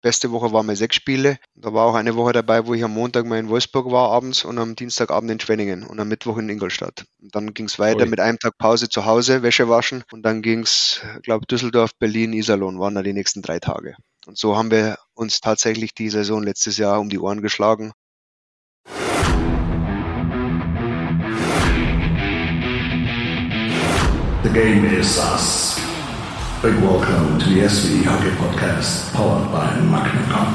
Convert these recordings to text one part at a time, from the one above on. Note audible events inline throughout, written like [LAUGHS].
beste Woche waren mal sechs Spiele. Da war auch eine Woche dabei, wo ich am Montag mal in Wolfsburg war abends und am Dienstagabend in Schwenningen und am Mittwoch in Ingolstadt. Und dann ging es weiter Ui. mit einem Tag Pause zu Hause, Wäsche waschen und dann ging es, glaube Düsseldorf, Berlin, Iserlohn waren da die nächsten drei Tage. Und so haben wir uns tatsächlich die Saison letztes Jahr um die Ohren geschlagen. The game is us. Big welcome to the SV Hockey Podcast, powered by Magnacom.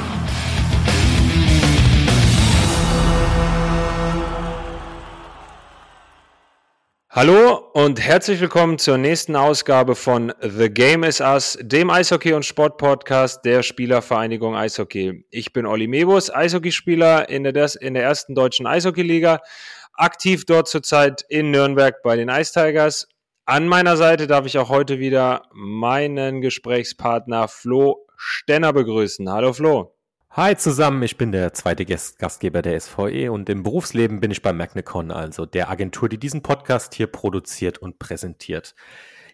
Hallo und herzlich willkommen zur nächsten Ausgabe von The Game is Us, dem Eishockey- und Sportpodcast der Spielervereinigung Eishockey. Ich bin Olli Mebus, Eishockeyspieler in der, in der ersten deutschen Eishockeyliga, aktiv dort zurzeit in Nürnberg bei den Ice Tigers an meiner Seite darf ich auch heute wieder meinen Gesprächspartner Flo Stenner begrüßen. Hallo Flo. Hi zusammen, ich bin der zweite Gastgeber der SVE und im Berufsleben bin ich bei Magnecon, also der Agentur, die diesen Podcast hier produziert und präsentiert.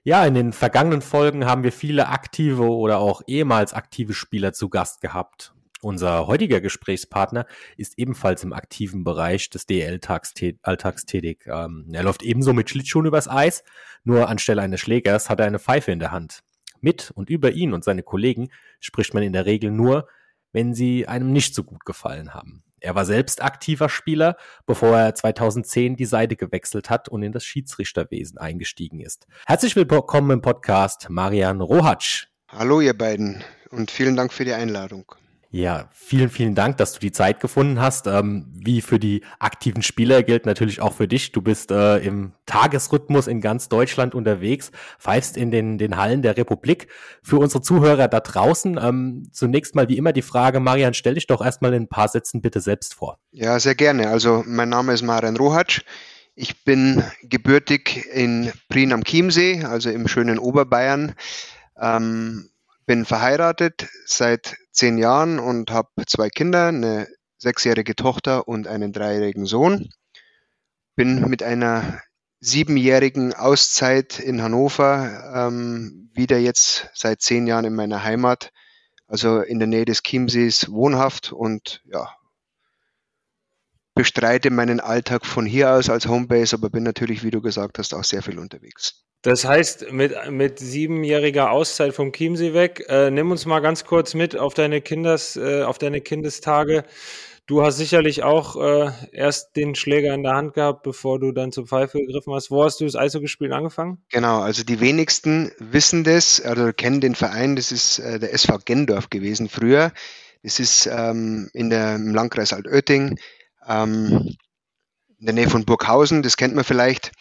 Ja, in den vergangenen Folgen haben wir viele aktive oder auch ehemals aktive Spieler zu Gast gehabt. Unser heutiger Gesprächspartner ist ebenfalls im aktiven Bereich des DL-Alltags tätig. Ähm, er läuft ebenso mit Schlittschuhen übers Eis, nur anstelle eines Schlägers hat er eine Pfeife in der Hand. Mit und über ihn und seine Kollegen spricht man in der Regel nur, wenn sie einem nicht so gut gefallen haben. Er war selbst aktiver Spieler, bevor er 2010 die Seite gewechselt hat und in das Schiedsrichterwesen eingestiegen ist. Herzlich willkommen im Podcast, Marian Rohatsch. Hallo ihr beiden und vielen Dank für die Einladung. Ja, vielen, vielen Dank, dass du die Zeit gefunden hast. Ähm, wie für die aktiven Spieler gilt natürlich auch für dich. Du bist äh, im Tagesrhythmus in ganz Deutschland unterwegs, pfeifst in den, den Hallen der Republik. Für unsere Zuhörer da draußen, ähm, zunächst mal wie immer die Frage, Marian, stell dich doch erstmal in ein paar Sätzen bitte selbst vor. Ja, sehr gerne. Also mein Name ist Marian Rohatsch. Ich bin gebürtig in Prien am Chiemsee, also im schönen Oberbayern. Ähm, bin verheiratet seit zehn Jahren und habe zwei Kinder, eine sechsjährige Tochter und einen dreijährigen Sohn. Bin mit einer siebenjährigen Auszeit in Hannover ähm, wieder jetzt seit zehn Jahren in meiner Heimat, also in der Nähe des Chiemsees wohnhaft und ja, bestreite meinen Alltag von hier aus als Homebase, aber bin natürlich, wie du gesagt hast, auch sehr viel unterwegs. Das heißt, mit, mit siebenjähriger Auszeit vom Chiemsee weg, äh, nimm uns mal ganz kurz mit auf deine Kindes, äh, auf deine Kindestage. Du hast sicherlich auch äh, erst den Schläger in der Hand gehabt, bevor du dann zur Pfeife gegriffen hast. Wo hast du das Eishockeyspielen angefangen? Genau, also die wenigsten wissen das oder kennen den Verein. Das ist äh, der SV Gendorf gewesen früher. Das ist ähm, in der, im Landkreis Altötting, ähm, in der Nähe von Burghausen. Das kennt man vielleicht.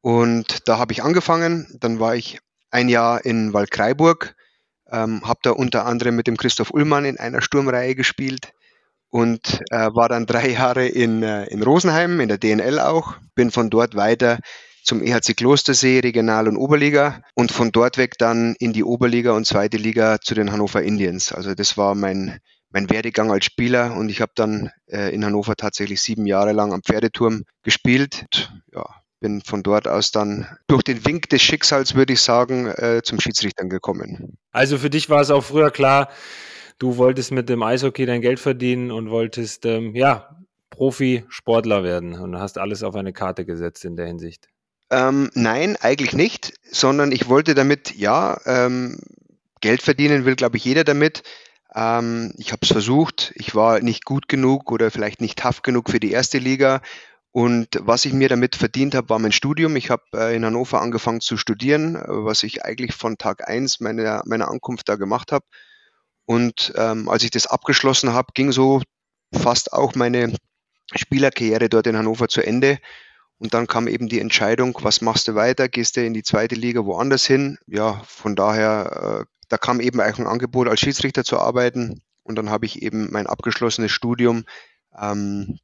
Und da habe ich angefangen. Dann war ich ein Jahr in Waldkraiburg, ähm, habe da unter anderem mit dem Christoph Ullmann in einer Sturmreihe gespielt und äh, war dann drei [LAUGHS] Jahre in, äh, in Rosenheim, in der DNL auch. Bin von dort weiter zum EHC Klostersee, Regional- und Oberliga und von dort weg dann in die Oberliga und zweite Liga zu den Hannover Indians. Also das war mein, mein Werdegang als Spieler und ich habe dann äh, in Hannover tatsächlich sieben Jahre lang am Pferdeturm gespielt. Und, ja, bin von dort aus dann durch den Wink des Schicksals, würde ich sagen, äh, zum Schiedsrichtern gekommen. Also für dich war es auch früher klar, du wolltest mit dem Eishockey dein Geld verdienen und wolltest, ähm, ja, Profisportler werden und hast alles auf eine Karte gesetzt in der Hinsicht. Ähm, nein, eigentlich nicht, sondern ich wollte damit, ja, ähm, Geld verdienen will, glaube ich, jeder damit. Ähm, ich habe es versucht, ich war nicht gut genug oder vielleicht nicht tough genug für die erste Liga und was ich mir damit verdient habe, war mein Studium. Ich habe äh, in Hannover angefangen zu studieren, was ich eigentlich von Tag eins meiner, meiner Ankunft da gemacht habe. Und ähm, als ich das abgeschlossen habe, ging so fast auch meine Spielerkarriere dort in Hannover zu Ende. Und dann kam eben die Entscheidung, was machst du weiter? Gehst du in die zweite Liga woanders hin? Ja, von daher, äh, da kam eben auch ein Angebot, als Schiedsrichter zu arbeiten. Und dann habe ich eben mein abgeschlossenes Studium ähm,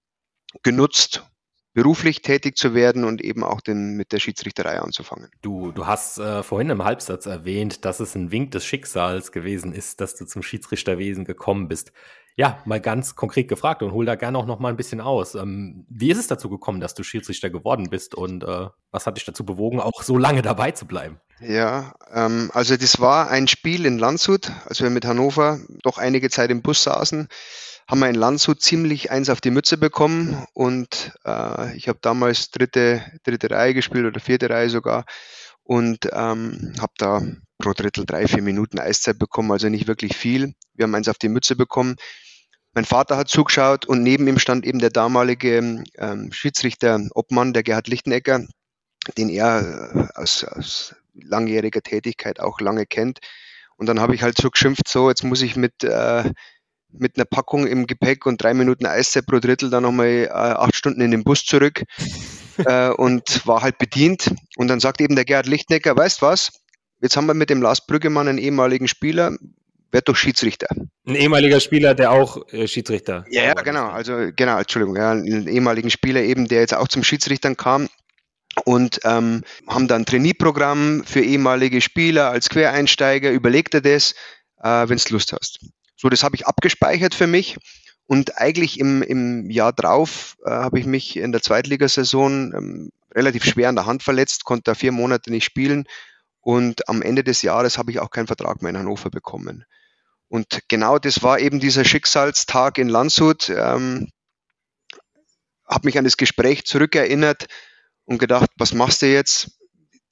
genutzt, beruflich tätig zu werden und eben auch den, mit der Schiedsrichterei anzufangen. Du, du hast äh, vorhin im Halbsatz erwähnt, dass es ein Wink des Schicksals gewesen ist, dass du zum Schiedsrichterwesen gekommen bist. Ja, mal ganz konkret gefragt und hol da gerne auch noch mal ein bisschen aus. Ähm, wie ist es dazu gekommen, dass du Schiedsrichter geworden bist und äh, was hat dich dazu bewogen, auch so lange dabei zu bleiben? Ja, ähm, also das war ein Spiel in Landshut, als wir mit Hannover doch einige Zeit im Bus saßen, haben wir in Landshut ziemlich eins auf die Mütze bekommen und äh, ich habe damals dritte, dritte Reihe gespielt oder vierte Reihe sogar und ähm, habe da pro Drittel drei, vier Minuten Eiszeit bekommen, also nicht wirklich viel. Wir haben eins auf die Mütze bekommen. Mein Vater hat zugeschaut und neben ihm stand eben der damalige ähm, Schiedsrichter Obmann, der Gerhard Lichtenecker, den er äh, aus, aus langjähriger Tätigkeit auch lange kennt. Und dann habe ich halt so geschimpft, so jetzt muss ich mit, äh, mit einer Packung im Gepäck und drei Minuten Eiszeit pro Drittel dann nochmal äh, acht Stunden in den Bus zurück [LAUGHS] äh, und war halt bedient. Und dann sagt eben der Gerhard Lichtnecker, weißt was, jetzt haben wir mit dem Lars Brüggemann einen ehemaligen Spieler, wird doch Schiedsrichter. Ein ehemaliger Spieler, der auch äh, Schiedsrichter. Ja, ja, genau. Also genau, Entschuldigung, ja, einen ehemaligen Spieler eben, der jetzt auch zum Schiedsrichtern kam und ähm, haben dann ein Trainee-Programm für ehemalige Spieler als Quereinsteiger. Überleg dir das, äh, wenn du Lust hast. So, das habe ich abgespeichert für mich. Und eigentlich im, im Jahr drauf äh, habe ich mich in der Zweitligasaison ähm, relativ schwer an der Hand verletzt, konnte da vier Monate nicht spielen. Und am Ende des Jahres habe ich auch keinen Vertrag mehr in Hannover bekommen. Und genau das war eben dieser Schicksalstag in Landshut. Ähm, habe mich an das Gespräch zurückerinnert, und gedacht, was machst du jetzt?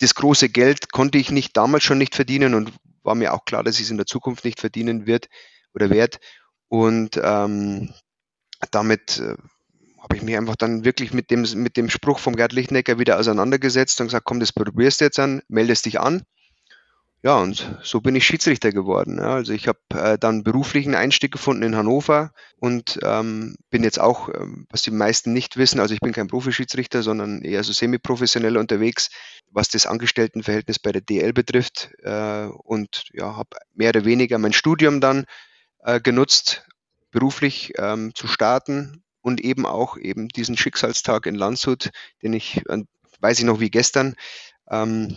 Das große Geld konnte ich nicht damals schon nicht verdienen und war mir auch klar, dass ich es in der Zukunft nicht verdienen wird oder werde. Und ähm, damit äh, habe ich mich einfach dann wirklich mit dem, mit dem Spruch vom Gerd Lichtnecker wieder auseinandergesetzt und gesagt, komm, das probierst du jetzt an, meldest dich an. Ja, und so bin ich Schiedsrichter geworden. Ja. Also ich habe äh, dann beruflichen Einstieg gefunden in Hannover und ähm, bin jetzt auch, ähm, was die meisten nicht wissen, also ich bin kein Profischiedsrichter, sondern eher so semi-professionell unterwegs, was das Angestelltenverhältnis bei der DL betrifft äh, und ja, habe mehr oder weniger mein Studium dann äh, genutzt, beruflich ähm, zu starten und eben auch eben diesen Schicksalstag in Landshut, den ich, weiß ich noch wie gestern, ähm,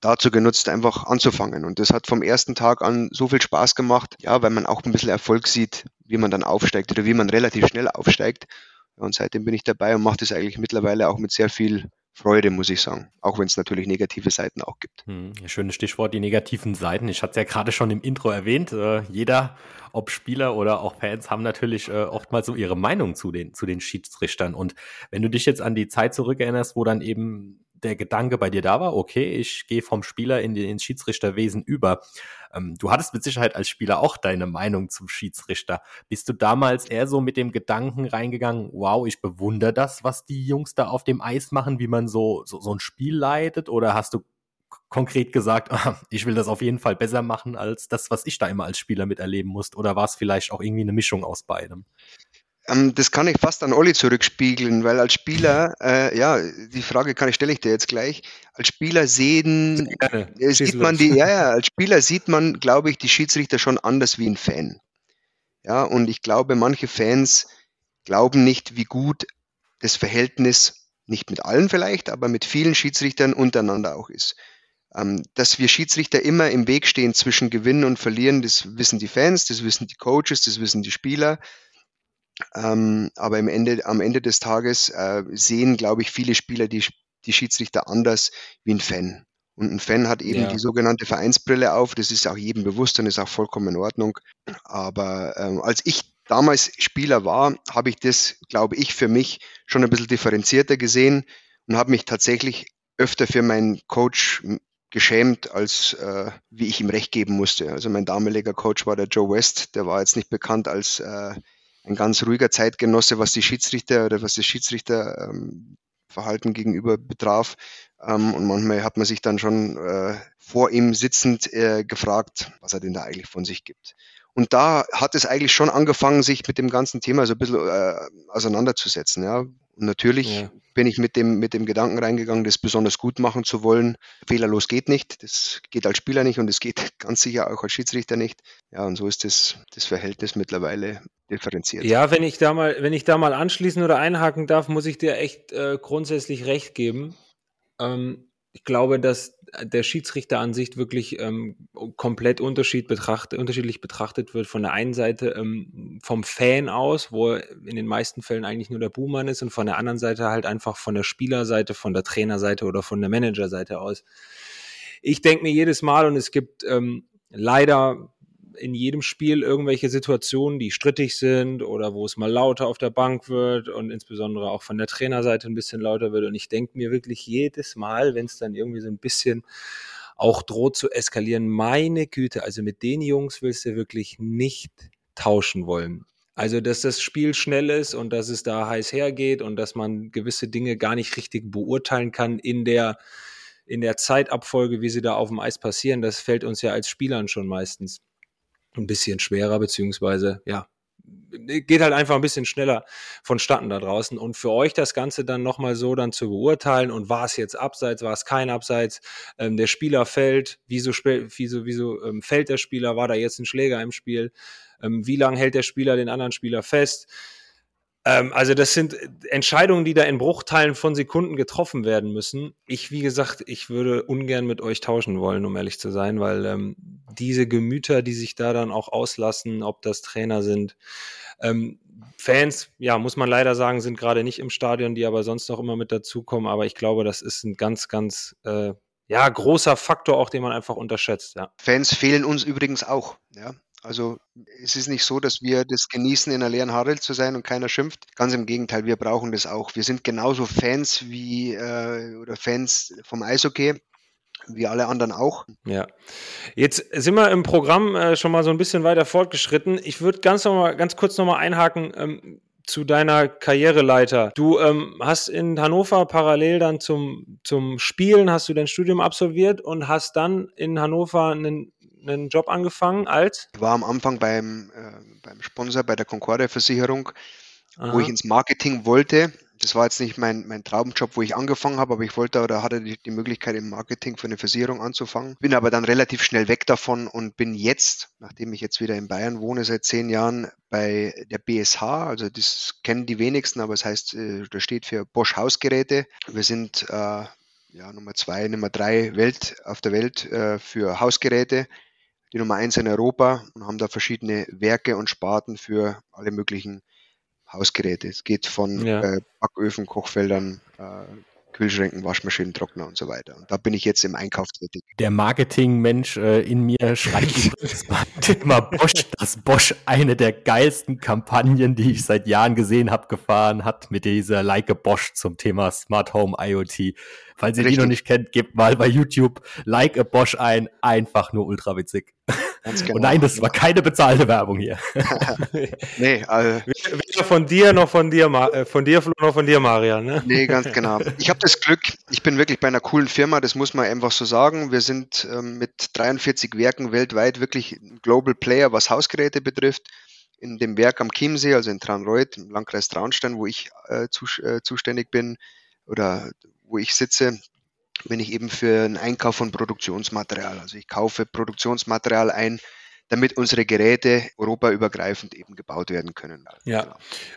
dazu genutzt, einfach anzufangen. Und das hat vom ersten Tag an so viel Spaß gemacht, ja, weil man auch ein bisschen Erfolg sieht, wie man dann aufsteigt oder wie man relativ schnell aufsteigt. Und seitdem bin ich dabei und mache das eigentlich mittlerweile auch mit sehr viel Freude, muss ich sagen. Auch wenn es natürlich negative Seiten auch gibt. Hm, schönes Stichwort, die negativen Seiten. Ich hatte es ja gerade schon im Intro erwähnt. Äh, jeder, ob Spieler oder auch Fans, haben natürlich äh, oftmals so ihre Meinung zu den, zu den Schiedsrichtern. Und wenn du dich jetzt an die Zeit zurückerinnerst, wo dann eben der Gedanke bei dir da war, okay, ich gehe vom Spieler in den, Schiedsrichterwesen über. Ähm, du hattest mit Sicherheit als Spieler auch deine Meinung zum Schiedsrichter. Bist du damals eher so mit dem Gedanken reingegangen, wow, ich bewundere das, was die Jungs da auf dem Eis machen, wie man so, so, so ein Spiel leitet? Oder hast du konkret gesagt, [LAUGHS] ich will das auf jeden Fall besser machen als das, was ich da immer als Spieler miterleben musste? Oder war es vielleicht auch irgendwie eine Mischung aus beidem? Ähm, das kann ich fast an Olli zurückspiegeln, weil als Spieler, äh, ja, die Frage kann ich, stelle ich dir jetzt gleich. Als Spieler sehen, äh, sieht man die, ja, ja, als Spieler sieht man, glaube ich, die Schiedsrichter schon anders wie ein Fan. Ja, und ich glaube, manche Fans glauben nicht, wie gut das Verhältnis, nicht mit allen vielleicht, aber mit vielen Schiedsrichtern untereinander auch ist. Ähm, dass wir Schiedsrichter immer im Weg stehen zwischen Gewinnen und Verlieren, das wissen die Fans, das wissen die Coaches, das wissen die Spieler. Ähm, aber im Ende, am Ende des Tages äh, sehen, glaube ich, viele Spieler die, die Schiedsrichter anders wie ein Fan. Und ein Fan hat eben ja. die sogenannte Vereinsbrille auf. Das ist auch jedem bewusst und ist auch vollkommen in Ordnung. Aber ähm, als ich damals Spieler war, habe ich das, glaube ich, für mich schon ein bisschen differenzierter gesehen und habe mich tatsächlich öfter für meinen Coach geschämt, als äh, wie ich ihm recht geben musste. Also mein damaliger Coach war der Joe West, der war jetzt nicht bekannt als äh, ein ganz ruhiger Zeitgenosse, was die Schiedsrichter oder was das Schiedsrichterverhalten ähm, gegenüber betraf. Ähm, und manchmal hat man sich dann schon äh, vor ihm sitzend äh, gefragt, was er denn da eigentlich von sich gibt. Und da hat es eigentlich schon angefangen, sich mit dem ganzen Thema so ein bisschen äh, auseinanderzusetzen. Ja. Und natürlich ja. Bin ich mit dem, mit dem Gedanken reingegangen, das besonders gut machen zu wollen. Fehlerlos geht nicht. Das geht als Spieler nicht und es geht [LAUGHS] ganz sicher auch als Schiedsrichter nicht. Ja, und so ist das, das Verhältnis mittlerweile differenziert. Ja, wenn ich da mal, wenn ich da mal anschließen oder einhaken darf, muss ich dir echt äh, grundsätzlich recht geben. Ähm, ich glaube, dass der Schiedsrichter an sich wirklich ähm, komplett unterschied betracht, unterschiedlich betrachtet wird. Von der einen Seite ähm, vom Fan aus, wo in den meisten Fällen eigentlich nur der Buhmann ist, und von der anderen Seite halt einfach von der Spielerseite, von der Trainerseite oder von der Managerseite aus. ich denke mir jedes Mal und es gibt ähm, leider in jedem Spiel irgendwelche Situationen, die strittig sind oder wo es mal lauter auf der Bank wird und insbesondere auch von der Trainerseite ein bisschen lauter wird. Und ich denke mir wirklich jedes Mal, wenn es dann irgendwie so ein bisschen auch droht zu eskalieren, meine Güte, also mit den Jungs willst du wirklich nicht tauschen wollen. Also, dass das Spiel schnell ist und dass es da heiß hergeht und dass man gewisse Dinge gar nicht richtig beurteilen kann in der, in der Zeitabfolge, wie sie da auf dem Eis passieren, das fällt uns ja als Spielern schon meistens ein bisschen schwerer, beziehungsweise ja, geht halt einfach ein bisschen schneller vonstatten da draußen. Und für euch das Ganze dann nochmal so dann zu beurteilen und war es jetzt abseits, war es kein Abseits, ähm, der Spieler fällt, wieso, wieso, wieso ähm, fällt der Spieler, war da jetzt ein Schläger im Spiel, ähm, wie lange hält der Spieler den anderen Spieler fest, ähm, also das sind Entscheidungen, die da in Bruchteilen von Sekunden getroffen werden müssen. Ich, wie gesagt, ich würde ungern mit euch tauschen wollen, um ehrlich zu sein, weil ähm, diese Gemüter, die sich da dann auch auslassen, ob das Trainer sind, ähm, Fans, ja, muss man leider sagen, sind gerade nicht im Stadion, die aber sonst noch immer mit dazukommen. Aber ich glaube, das ist ein ganz, ganz äh, ja, großer Faktor, auch den man einfach unterschätzt. Ja. Fans fehlen uns übrigens auch. Ja. Also es ist nicht so, dass wir das genießen, in einer leeren Halle zu sein und keiner schimpft. Ganz im Gegenteil, wir brauchen das auch. Wir sind genauso Fans wie äh, oder Fans vom Eishockey wie alle anderen auch. Ja. Jetzt sind wir im Programm äh, schon mal so ein bisschen weiter fortgeschritten. Ich würde ganz noch mal, ganz kurz noch mal einhaken. Ähm, zu deiner Karriereleiter. Du ähm, hast in Hannover parallel dann zum, zum Spielen, hast du dein Studium absolviert und hast dann in Hannover einen einen Job angefangen als? Ich war am Anfang beim, äh, beim Sponsor bei der Concordia Versicherung, Aha. wo ich ins Marketing wollte. Das war jetzt nicht mein, mein Traumjob, wo ich angefangen habe, aber ich wollte oder hatte die, die Möglichkeit im Marketing für eine Versicherung anzufangen. Bin aber dann relativ schnell weg davon und bin jetzt, nachdem ich jetzt wieder in Bayern wohne, seit zehn Jahren bei der BSH. Also das kennen die wenigsten, aber es das heißt, äh, das steht für Bosch Hausgeräte. Wir sind äh, ja, Nummer zwei, Nummer drei Welt auf der Welt äh, für Hausgeräte die Nummer eins in Europa und haben da verschiedene Werke und Sparten für alle möglichen Hausgeräte. Es geht von ja. äh, Backöfen, Kochfeldern, äh, Kühlschränken, Waschmaschinen, Trockner und so weiter. Und da bin ich jetzt im Einkauf tätig. Der Marketingmensch äh, in mir schreit immer Bosch, dass Bosch eine der geilsten Kampagnen, die ich seit Jahren gesehen habe, gefahren hat mit dieser Like a Bosch zum Thema Smart Home IoT. Falls ihr Richtig. die noch nicht kennt, gebt mal bei YouTube Like a Bosch ein. Einfach nur ultra witzig. Genau. Und nein, das war keine bezahlte Werbung hier. [LAUGHS] nee, also, weder von dir noch von dir, äh, von dir noch von dir, Marian. Ne? Nee, ganz genau. [LAUGHS] Ich habe das Glück, ich bin wirklich bei einer coolen Firma, das muss man einfach so sagen. Wir sind ähm, mit 43 Werken weltweit wirklich ein Global Player, was Hausgeräte betrifft. In dem Werk am Chiemsee, also in Traunreuth, im Landkreis Traunstein, wo ich äh, zu, äh, zuständig bin oder wo ich sitze, bin ich eben für einen Einkauf von Produktionsmaterial. Also ich kaufe Produktionsmaterial ein, damit unsere Geräte europaübergreifend eben gebaut werden können. Ja. Genau.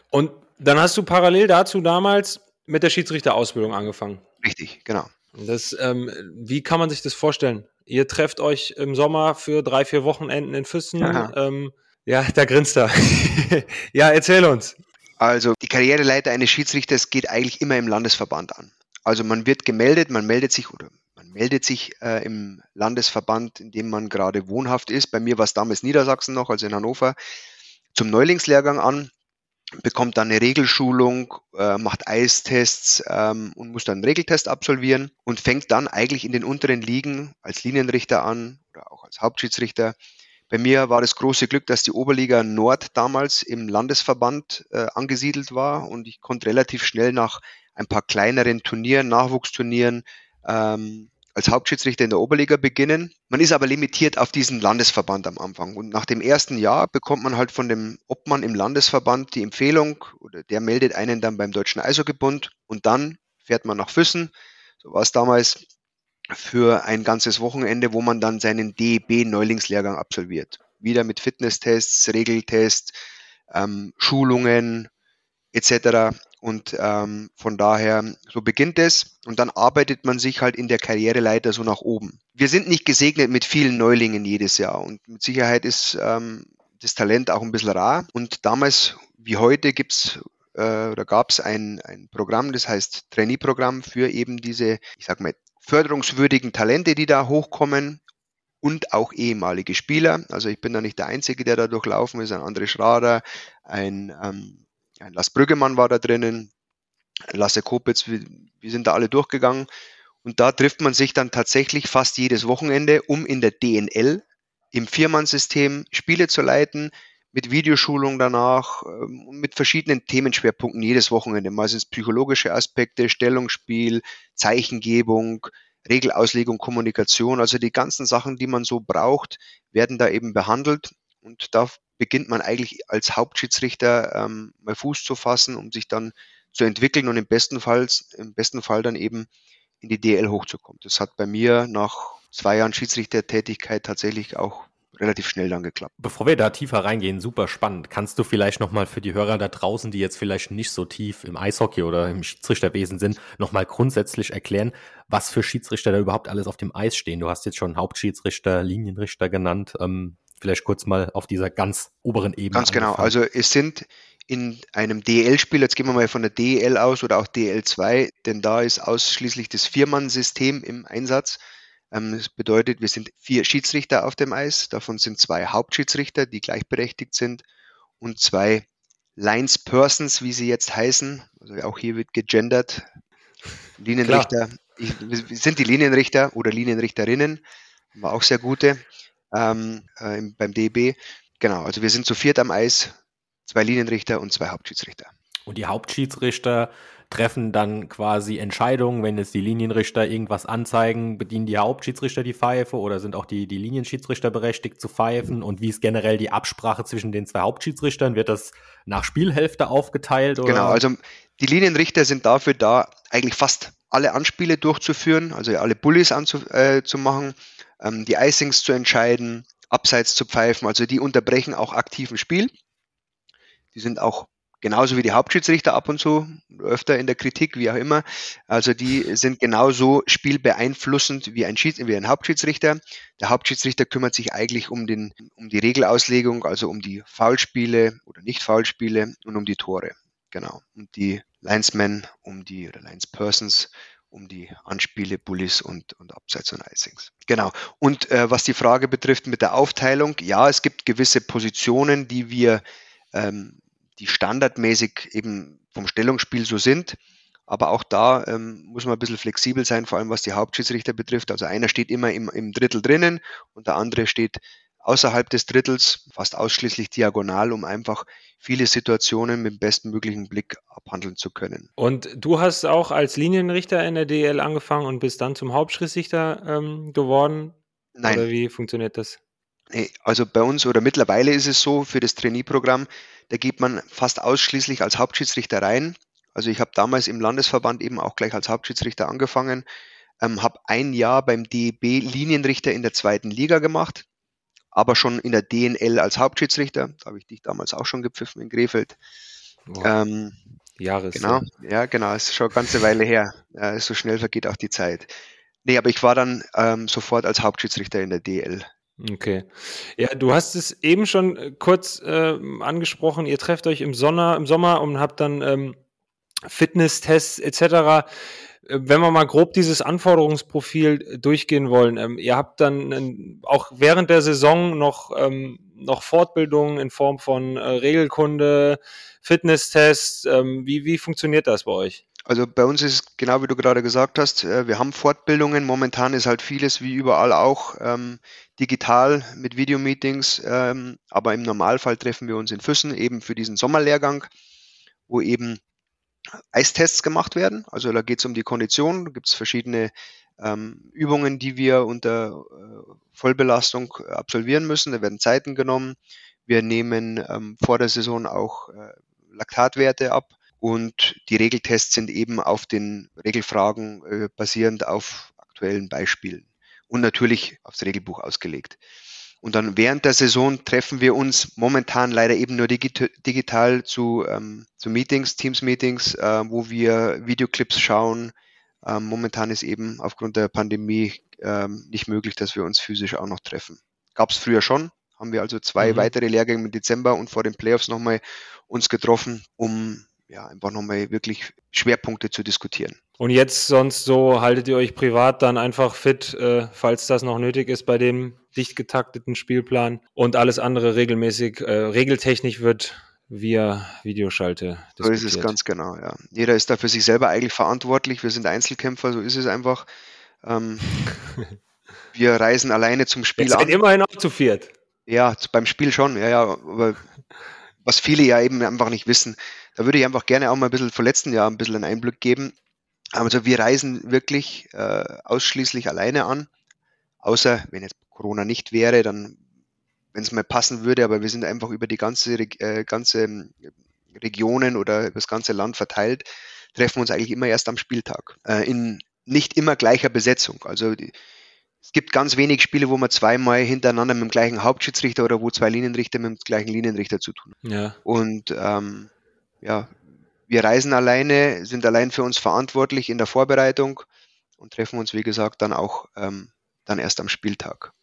Und dann hast du parallel dazu damals mit der Schiedsrichterausbildung angefangen. Richtig, genau. Das, ähm, wie kann man sich das vorstellen? Ihr trefft euch im Sommer für drei, vier Wochenenden in Füssen. Ähm, ja, da grinst er. [LAUGHS] ja, erzähl uns. Also die Karriereleiter eines Schiedsrichters geht eigentlich immer im Landesverband an. Also man wird gemeldet, man meldet sich oder man meldet sich äh, im Landesverband, in dem man gerade wohnhaft ist. Bei mir war es damals Niedersachsen noch, also in Hannover, zum Neulingslehrgang an, bekommt dann eine Regelschulung, äh, macht Eistests ähm, und muss dann einen Regeltest absolvieren und fängt dann eigentlich in den unteren Ligen als Linienrichter an oder auch als Hauptschiedsrichter. Bei mir war das große Glück, dass die Oberliga Nord damals im Landesverband äh, angesiedelt war und ich konnte relativ schnell nach ein paar kleineren Turnieren, Nachwuchsturnieren ähm, als Hauptschiedsrichter in der Oberliga beginnen. Man ist aber limitiert auf diesen Landesverband am Anfang. Und nach dem ersten Jahr bekommt man halt von dem Obmann im Landesverband die Empfehlung oder der meldet einen dann beim Deutschen Eishockeybund und dann fährt man nach Füssen. So war es damals für ein ganzes Wochenende, wo man dann seinen DEB-Neulingslehrgang absolviert. Wieder mit Fitnesstests, Regeltests, ähm, Schulungen etc. Und ähm, von daher, so beginnt es und dann arbeitet man sich halt in der Karriereleiter so nach oben. Wir sind nicht gesegnet mit vielen Neulingen jedes Jahr und mit Sicherheit ist ähm, das Talent auch ein bisschen rar. Und damals wie heute gibt's äh, oder gab es ein, ein Programm, das heißt Trainee-Programm für eben diese, ich sag mal, förderungswürdigen Talente, die da hochkommen und auch ehemalige Spieler. Also ich bin da nicht der Einzige, der da durchlaufen ist. Ein André Schrader, ein, ähm, ein Lars Brüggemann war da drinnen, Lasse Kopitz, wir, wir sind da alle durchgegangen. Und da trifft man sich dann tatsächlich fast jedes Wochenende, um in der DNL im Viermannsystem Spiele zu leiten, mit Videoschulung danach ähm, mit verschiedenen Themenschwerpunkten jedes Wochenende. Mal sind es psychologische Aspekte, Stellungsspiel, Zeichengebung, Regelauslegung, Kommunikation. Also die ganzen Sachen, die man so braucht, werden da eben behandelt. Und da beginnt man eigentlich als Hauptschiedsrichter ähm, mal Fuß zu fassen, um sich dann zu entwickeln und im besten Fall, im besten Fall dann eben in die DL hochzukommen. Das hat bei mir nach zwei Jahren Schiedsrichtertätigkeit tatsächlich auch relativ schnell dann geklappt. Bevor wir da tiefer reingehen, super spannend. Kannst du vielleicht nochmal für die Hörer da draußen, die jetzt vielleicht nicht so tief im Eishockey oder im Schiedsrichterwesen sind, nochmal grundsätzlich erklären, was für Schiedsrichter da überhaupt alles auf dem Eis stehen? Du hast jetzt schon Hauptschiedsrichter, Linienrichter genannt. Ähm, vielleicht kurz mal auf dieser ganz oberen Ebene. Ganz genau. Also es sind in einem DL-Spiel, jetzt gehen wir mal von der DL aus oder auch DL2, denn da ist ausschließlich das Viermann-System im Einsatz. Ähm, das bedeutet, wir sind vier Schiedsrichter auf dem Eis. Davon sind zwei Hauptschiedsrichter, die gleichberechtigt sind, und zwei Lines Persons, wie sie jetzt heißen. Also auch hier wird gegendert. Linienrichter, ich, sind die Linienrichter oder Linienrichterinnen, haben wir auch sehr gute ähm, äh, beim DB. Genau, also wir sind zu viert am Eis, zwei Linienrichter und zwei Hauptschiedsrichter. Und die Hauptschiedsrichter treffen dann quasi Entscheidungen, wenn jetzt die Linienrichter irgendwas anzeigen, bedienen die Hauptschiedsrichter die Pfeife oder sind auch die, die Linienschiedsrichter berechtigt zu pfeifen? Und wie ist generell die Absprache zwischen den zwei Hauptschiedsrichtern? Wird das nach Spielhälfte aufgeteilt? Oder? Genau, also die Linienrichter sind dafür da, eigentlich fast alle Anspiele durchzuführen, also alle Bullies anzumachen, äh, ähm, die Icings zu entscheiden, Abseits zu pfeifen, also die unterbrechen auch aktiven Spiel. Die sind auch genauso wie die Hauptschiedsrichter ab und zu, öfter in der Kritik, wie auch immer. Also die sind genauso spielbeeinflussend wie ein, Schieds wie ein Hauptschiedsrichter. Der Hauptschiedsrichter kümmert sich eigentlich um, den, um die Regelauslegung, also um die Foulspiele oder Nicht-Foulspiele und um die Tore. Genau. Und die Linesmen um die, oder Linespersons um die Anspiele, Bullies und, und Abseits und Icings. Genau. Und äh, was die Frage betrifft mit der Aufteilung, ja, es gibt gewisse Positionen, die wir ähm, die standardmäßig eben vom Stellungsspiel so sind. Aber auch da ähm, muss man ein bisschen flexibel sein, vor allem was die Hauptschiedsrichter betrifft. Also einer steht immer im, im Drittel drinnen und der andere steht außerhalb des Drittels, fast ausschließlich diagonal, um einfach viele Situationen mit dem bestmöglichen Blick abhandeln zu können. Und du hast auch als Linienrichter in der DL angefangen und bist dann zum Hauptschiedsrichter ähm, geworden? Nein. Oder wie funktioniert das? Nee, also bei uns oder mittlerweile ist es so für das Trainee-Programm, da geht man fast ausschließlich als Hauptschiedsrichter rein. Also ich habe damals im Landesverband eben auch gleich als Hauptschiedsrichter angefangen, ähm, habe ein Jahr beim DEB Linienrichter in der zweiten Liga gemacht, aber schon in der DNL als Hauptschiedsrichter. Da habe ich dich damals auch schon gepfiffen in Krefeld. Ähm, Jahres. Genau, ja, genau, ist schon eine ganze Weile her. Ja, so schnell vergeht auch die Zeit. Nee, aber ich war dann ähm, sofort als Hauptschiedsrichter in der DL Okay. Ja, du hast es eben schon äh, kurz äh, angesprochen. Ihr trefft euch im, Sommer, im Sommer und habt dann ähm, Fitnesstests etc. Äh, wenn wir mal grob dieses Anforderungsprofil durchgehen wollen, ähm, ihr habt dann ähm, auch während der Saison noch, ähm, noch Fortbildungen in Form von äh, Regelkunde, Fitnesstests. Ähm, wie, wie funktioniert das bei euch? Also bei uns ist genau wie du gerade gesagt hast, äh, wir haben Fortbildungen. Momentan ist halt vieles wie überall auch ähm, digital mit Videomeetings, ähm, aber im Normalfall treffen wir uns in Füssen eben für diesen Sommerlehrgang, wo eben Eistests gemacht werden. Also da geht es um die Kondition, da gibt es verschiedene ähm, Übungen, die wir unter äh, Vollbelastung absolvieren müssen. Da werden Zeiten genommen. Wir nehmen ähm, vor der Saison auch äh, Laktatwerte ab und die Regeltests sind eben auf den Regelfragen äh, basierend auf aktuellen Beispielen und natürlich aufs Regelbuch ausgelegt. Und dann während der Saison treffen wir uns momentan leider eben nur digital zu, ähm, zu Meetings, Teams-Meetings, äh, wo wir Videoclips schauen. Ähm, momentan ist eben aufgrund der Pandemie ähm, nicht möglich, dass wir uns physisch auch noch treffen. Gab es früher schon, haben wir also zwei mhm. weitere Lehrgänge im Dezember und vor den Playoffs nochmal uns getroffen, um ja, einfach nochmal wirklich Schwerpunkte zu diskutieren. Und jetzt sonst so haltet ihr euch privat dann einfach fit, äh, falls das noch nötig ist bei dem dicht getakteten Spielplan und alles andere regelmäßig, äh, regeltechnisch wird via Videoschalte. So ist es ganz genau, ja. Jeder ist da für sich selber eigentlich verantwortlich. Wir sind Einzelkämpfer, so ist es einfach. Ähm, [LAUGHS] wir reisen alleine zum Spiel Jetzt an. immerhin auch zu viert. Ja, beim Spiel schon, ja, ja. Aber was viele ja eben einfach nicht wissen, da würde ich einfach gerne auch mal ein bisschen vor letzten Jahr ein bisschen einen Einblick geben. Also wir reisen wirklich äh, ausschließlich alleine an, außer wenn jetzt Corona nicht wäre, dann wenn es mal passen würde, aber wir sind einfach über die ganze, äh, ganze ähm, Regionen oder das ganze Land verteilt, treffen uns eigentlich immer erst am Spieltag. Äh, in nicht immer gleicher Besetzung. Also die, es gibt ganz wenig Spiele, wo man zweimal hintereinander mit dem gleichen Hauptschiedsrichter oder wo zwei Linienrichter mit dem gleichen Linienrichter zu tun haben. Ja. Und ähm, ja, wir reisen alleine, sind allein für uns verantwortlich in der Vorbereitung und treffen uns, wie gesagt, dann auch ähm, dann erst am Spieltag.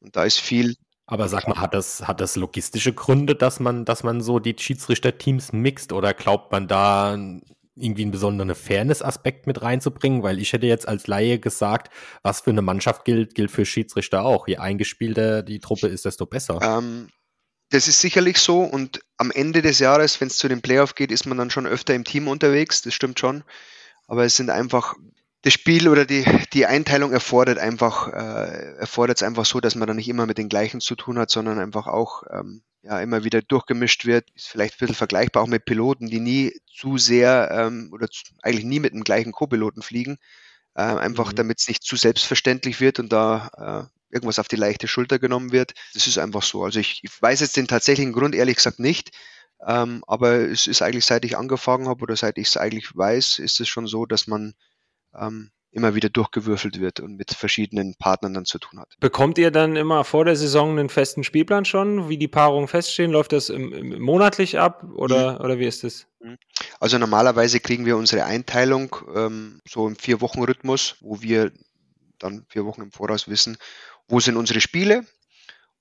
Und da ist viel. Aber sag mal, hat das, hat das logistische Gründe, dass man, dass man so die Schiedsrichterteams mixt oder glaubt man da irgendwie einen besonderen Fairness-Aspekt mit reinzubringen? Weil ich hätte jetzt als Laie gesagt, was für eine Mannschaft gilt, gilt für Schiedsrichter auch. Je eingespielter die Truppe ist, desto besser. Ähm, das ist sicherlich so und am Ende des Jahres, wenn es zu den Playoff geht, ist man dann schon öfter im Team unterwegs, das stimmt schon. Aber es sind einfach, das Spiel oder die, die Einteilung erfordert einfach, äh, erfordert es einfach so, dass man dann nicht immer mit den gleichen zu tun hat, sondern einfach auch ähm, ja, immer wieder durchgemischt wird. Ist vielleicht ein bisschen vergleichbar auch mit Piloten, die nie zu sehr ähm, oder zu, eigentlich nie mit dem gleichen Co-Piloten fliegen. Äh, einfach mhm. damit es nicht zu selbstverständlich wird und da äh, irgendwas auf die leichte Schulter genommen wird. Das ist einfach so. Also ich, ich weiß jetzt den tatsächlichen Grund ehrlich gesagt nicht. Ähm, aber es ist eigentlich, seit ich angefangen habe oder seit ich es eigentlich weiß, ist es schon so, dass man ähm, immer wieder durchgewürfelt wird und mit verschiedenen Partnern dann zu tun hat. Bekommt ihr dann immer vor der Saison einen festen Spielplan schon, wie die Paarungen feststehen? Läuft das im, im monatlich ab oder, mhm. oder wie ist das? Mhm. Also normalerweise kriegen wir unsere Einteilung ähm, so im Vier-Wochen-Rhythmus, wo wir dann vier Wochen im Voraus wissen, wo sind unsere Spiele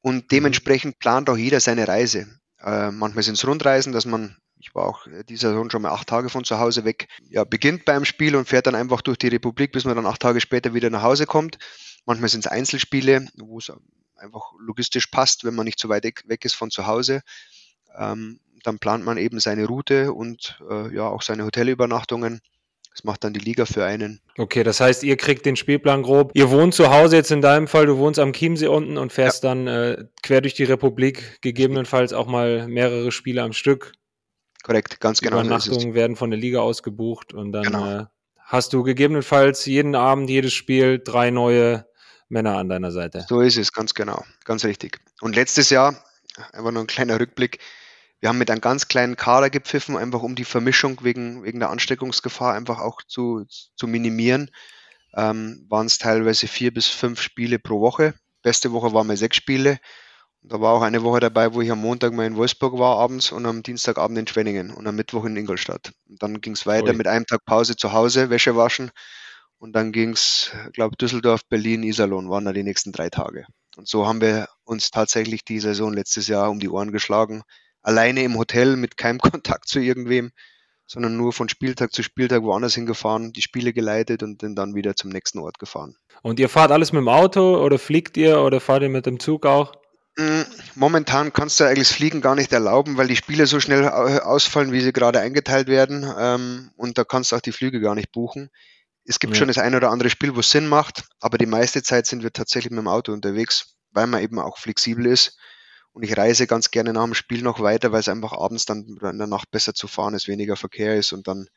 und mhm. dementsprechend plant auch jeder seine Reise. Äh, manchmal sind es Rundreisen, dass man, ich war auch dieser Saison schon mal acht Tage von zu Hause weg, ja, beginnt beim Spiel und fährt dann einfach durch die Republik, bis man dann acht Tage später wieder nach Hause kommt. Manchmal sind es Einzelspiele, wo es einfach logistisch passt, wenn man nicht so weit weg ist von zu Hause. Ähm, dann plant man eben seine Route und äh, ja auch seine Hotelübernachtungen das macht dann die Liga für einen. Okay, das heißt, ihr kriegt den Spielplan grob. Ihr wohnt zu Hause jetzt in deinem Fall, du wohnst am Chiemsee unten und fährst ja. dann äh, quer durch die Republik, gegebenenfalls auch mal mehrere Spiele am Stück. Korrekt, ganz genau. Übernachtungen werden von der Liga ausgebucht und dann genau. äh, hast du gegebenenfalls jeden Abend, jedes Spiel drei neue Männer an deiner Seite. So ist es, ganz genau, ganz richtig. Und letztes Jahr, einfach nur ein kleiner Rückblick, wir haben mit einem ganz kleinen Kader gepfiffen, einfach um die Vermischung wegen, wegen der Ansteckungsgefahr einfach auch zu, zu minimieren. Ähm, waren es teilweise vier bis fünf Spiele pro Woche. Beste Woche waren mal sechs Spiele. Und da war auch eine Woche dabei, wo ich am Montag mal in Wolfsburg war abends und am Dienstagabend in Schwenningen und am Mittwoch in Ingolstadt. Und dann ging es weiter Ui. mit einem Tag Pause zu Hause, Wäsche waschen. Und dann ging es, glaube Düsseldorf, Berlin, Iserlohn waren da die nächsten drei Tage. Und so haben wir uns tatsächlich die Saison letztes Jahr um die Ohren geschlagen alleine im Hotel mit keinem [LAUGHS] Kontakt zu irgendwem, sondern nur von Spieltag zu Spieltag woanders hingefahren, die Spiele geleitet und dann wieder zum nächsten Ort gefahren. Und ihr fahrt alles mit dem Auto oder fliegt ihr oder fahrt ihr mit dem Zug auch? Mm, momentan kannst du eigentlich das Fliegen gar nicht erlauben, weil die Spiele so schnell ausfallen, wie sie gerade eingeteilt werden. Ähm, und da kannst du auch die Flüge gar nicht buchen. Es gibt ja. schon das eine oder andere Spiel, wo es Sinn macht, aber die meiste Zeit sind wir tatsächlich mit dem Auto unterwegs, weil man eben auch flexibel ist und ich reise ganz gerne nach dem Spiel noch weiter, weil es einfach abends dann in der Nacht besser zu fahren ist, weniger Verkehr ist und dann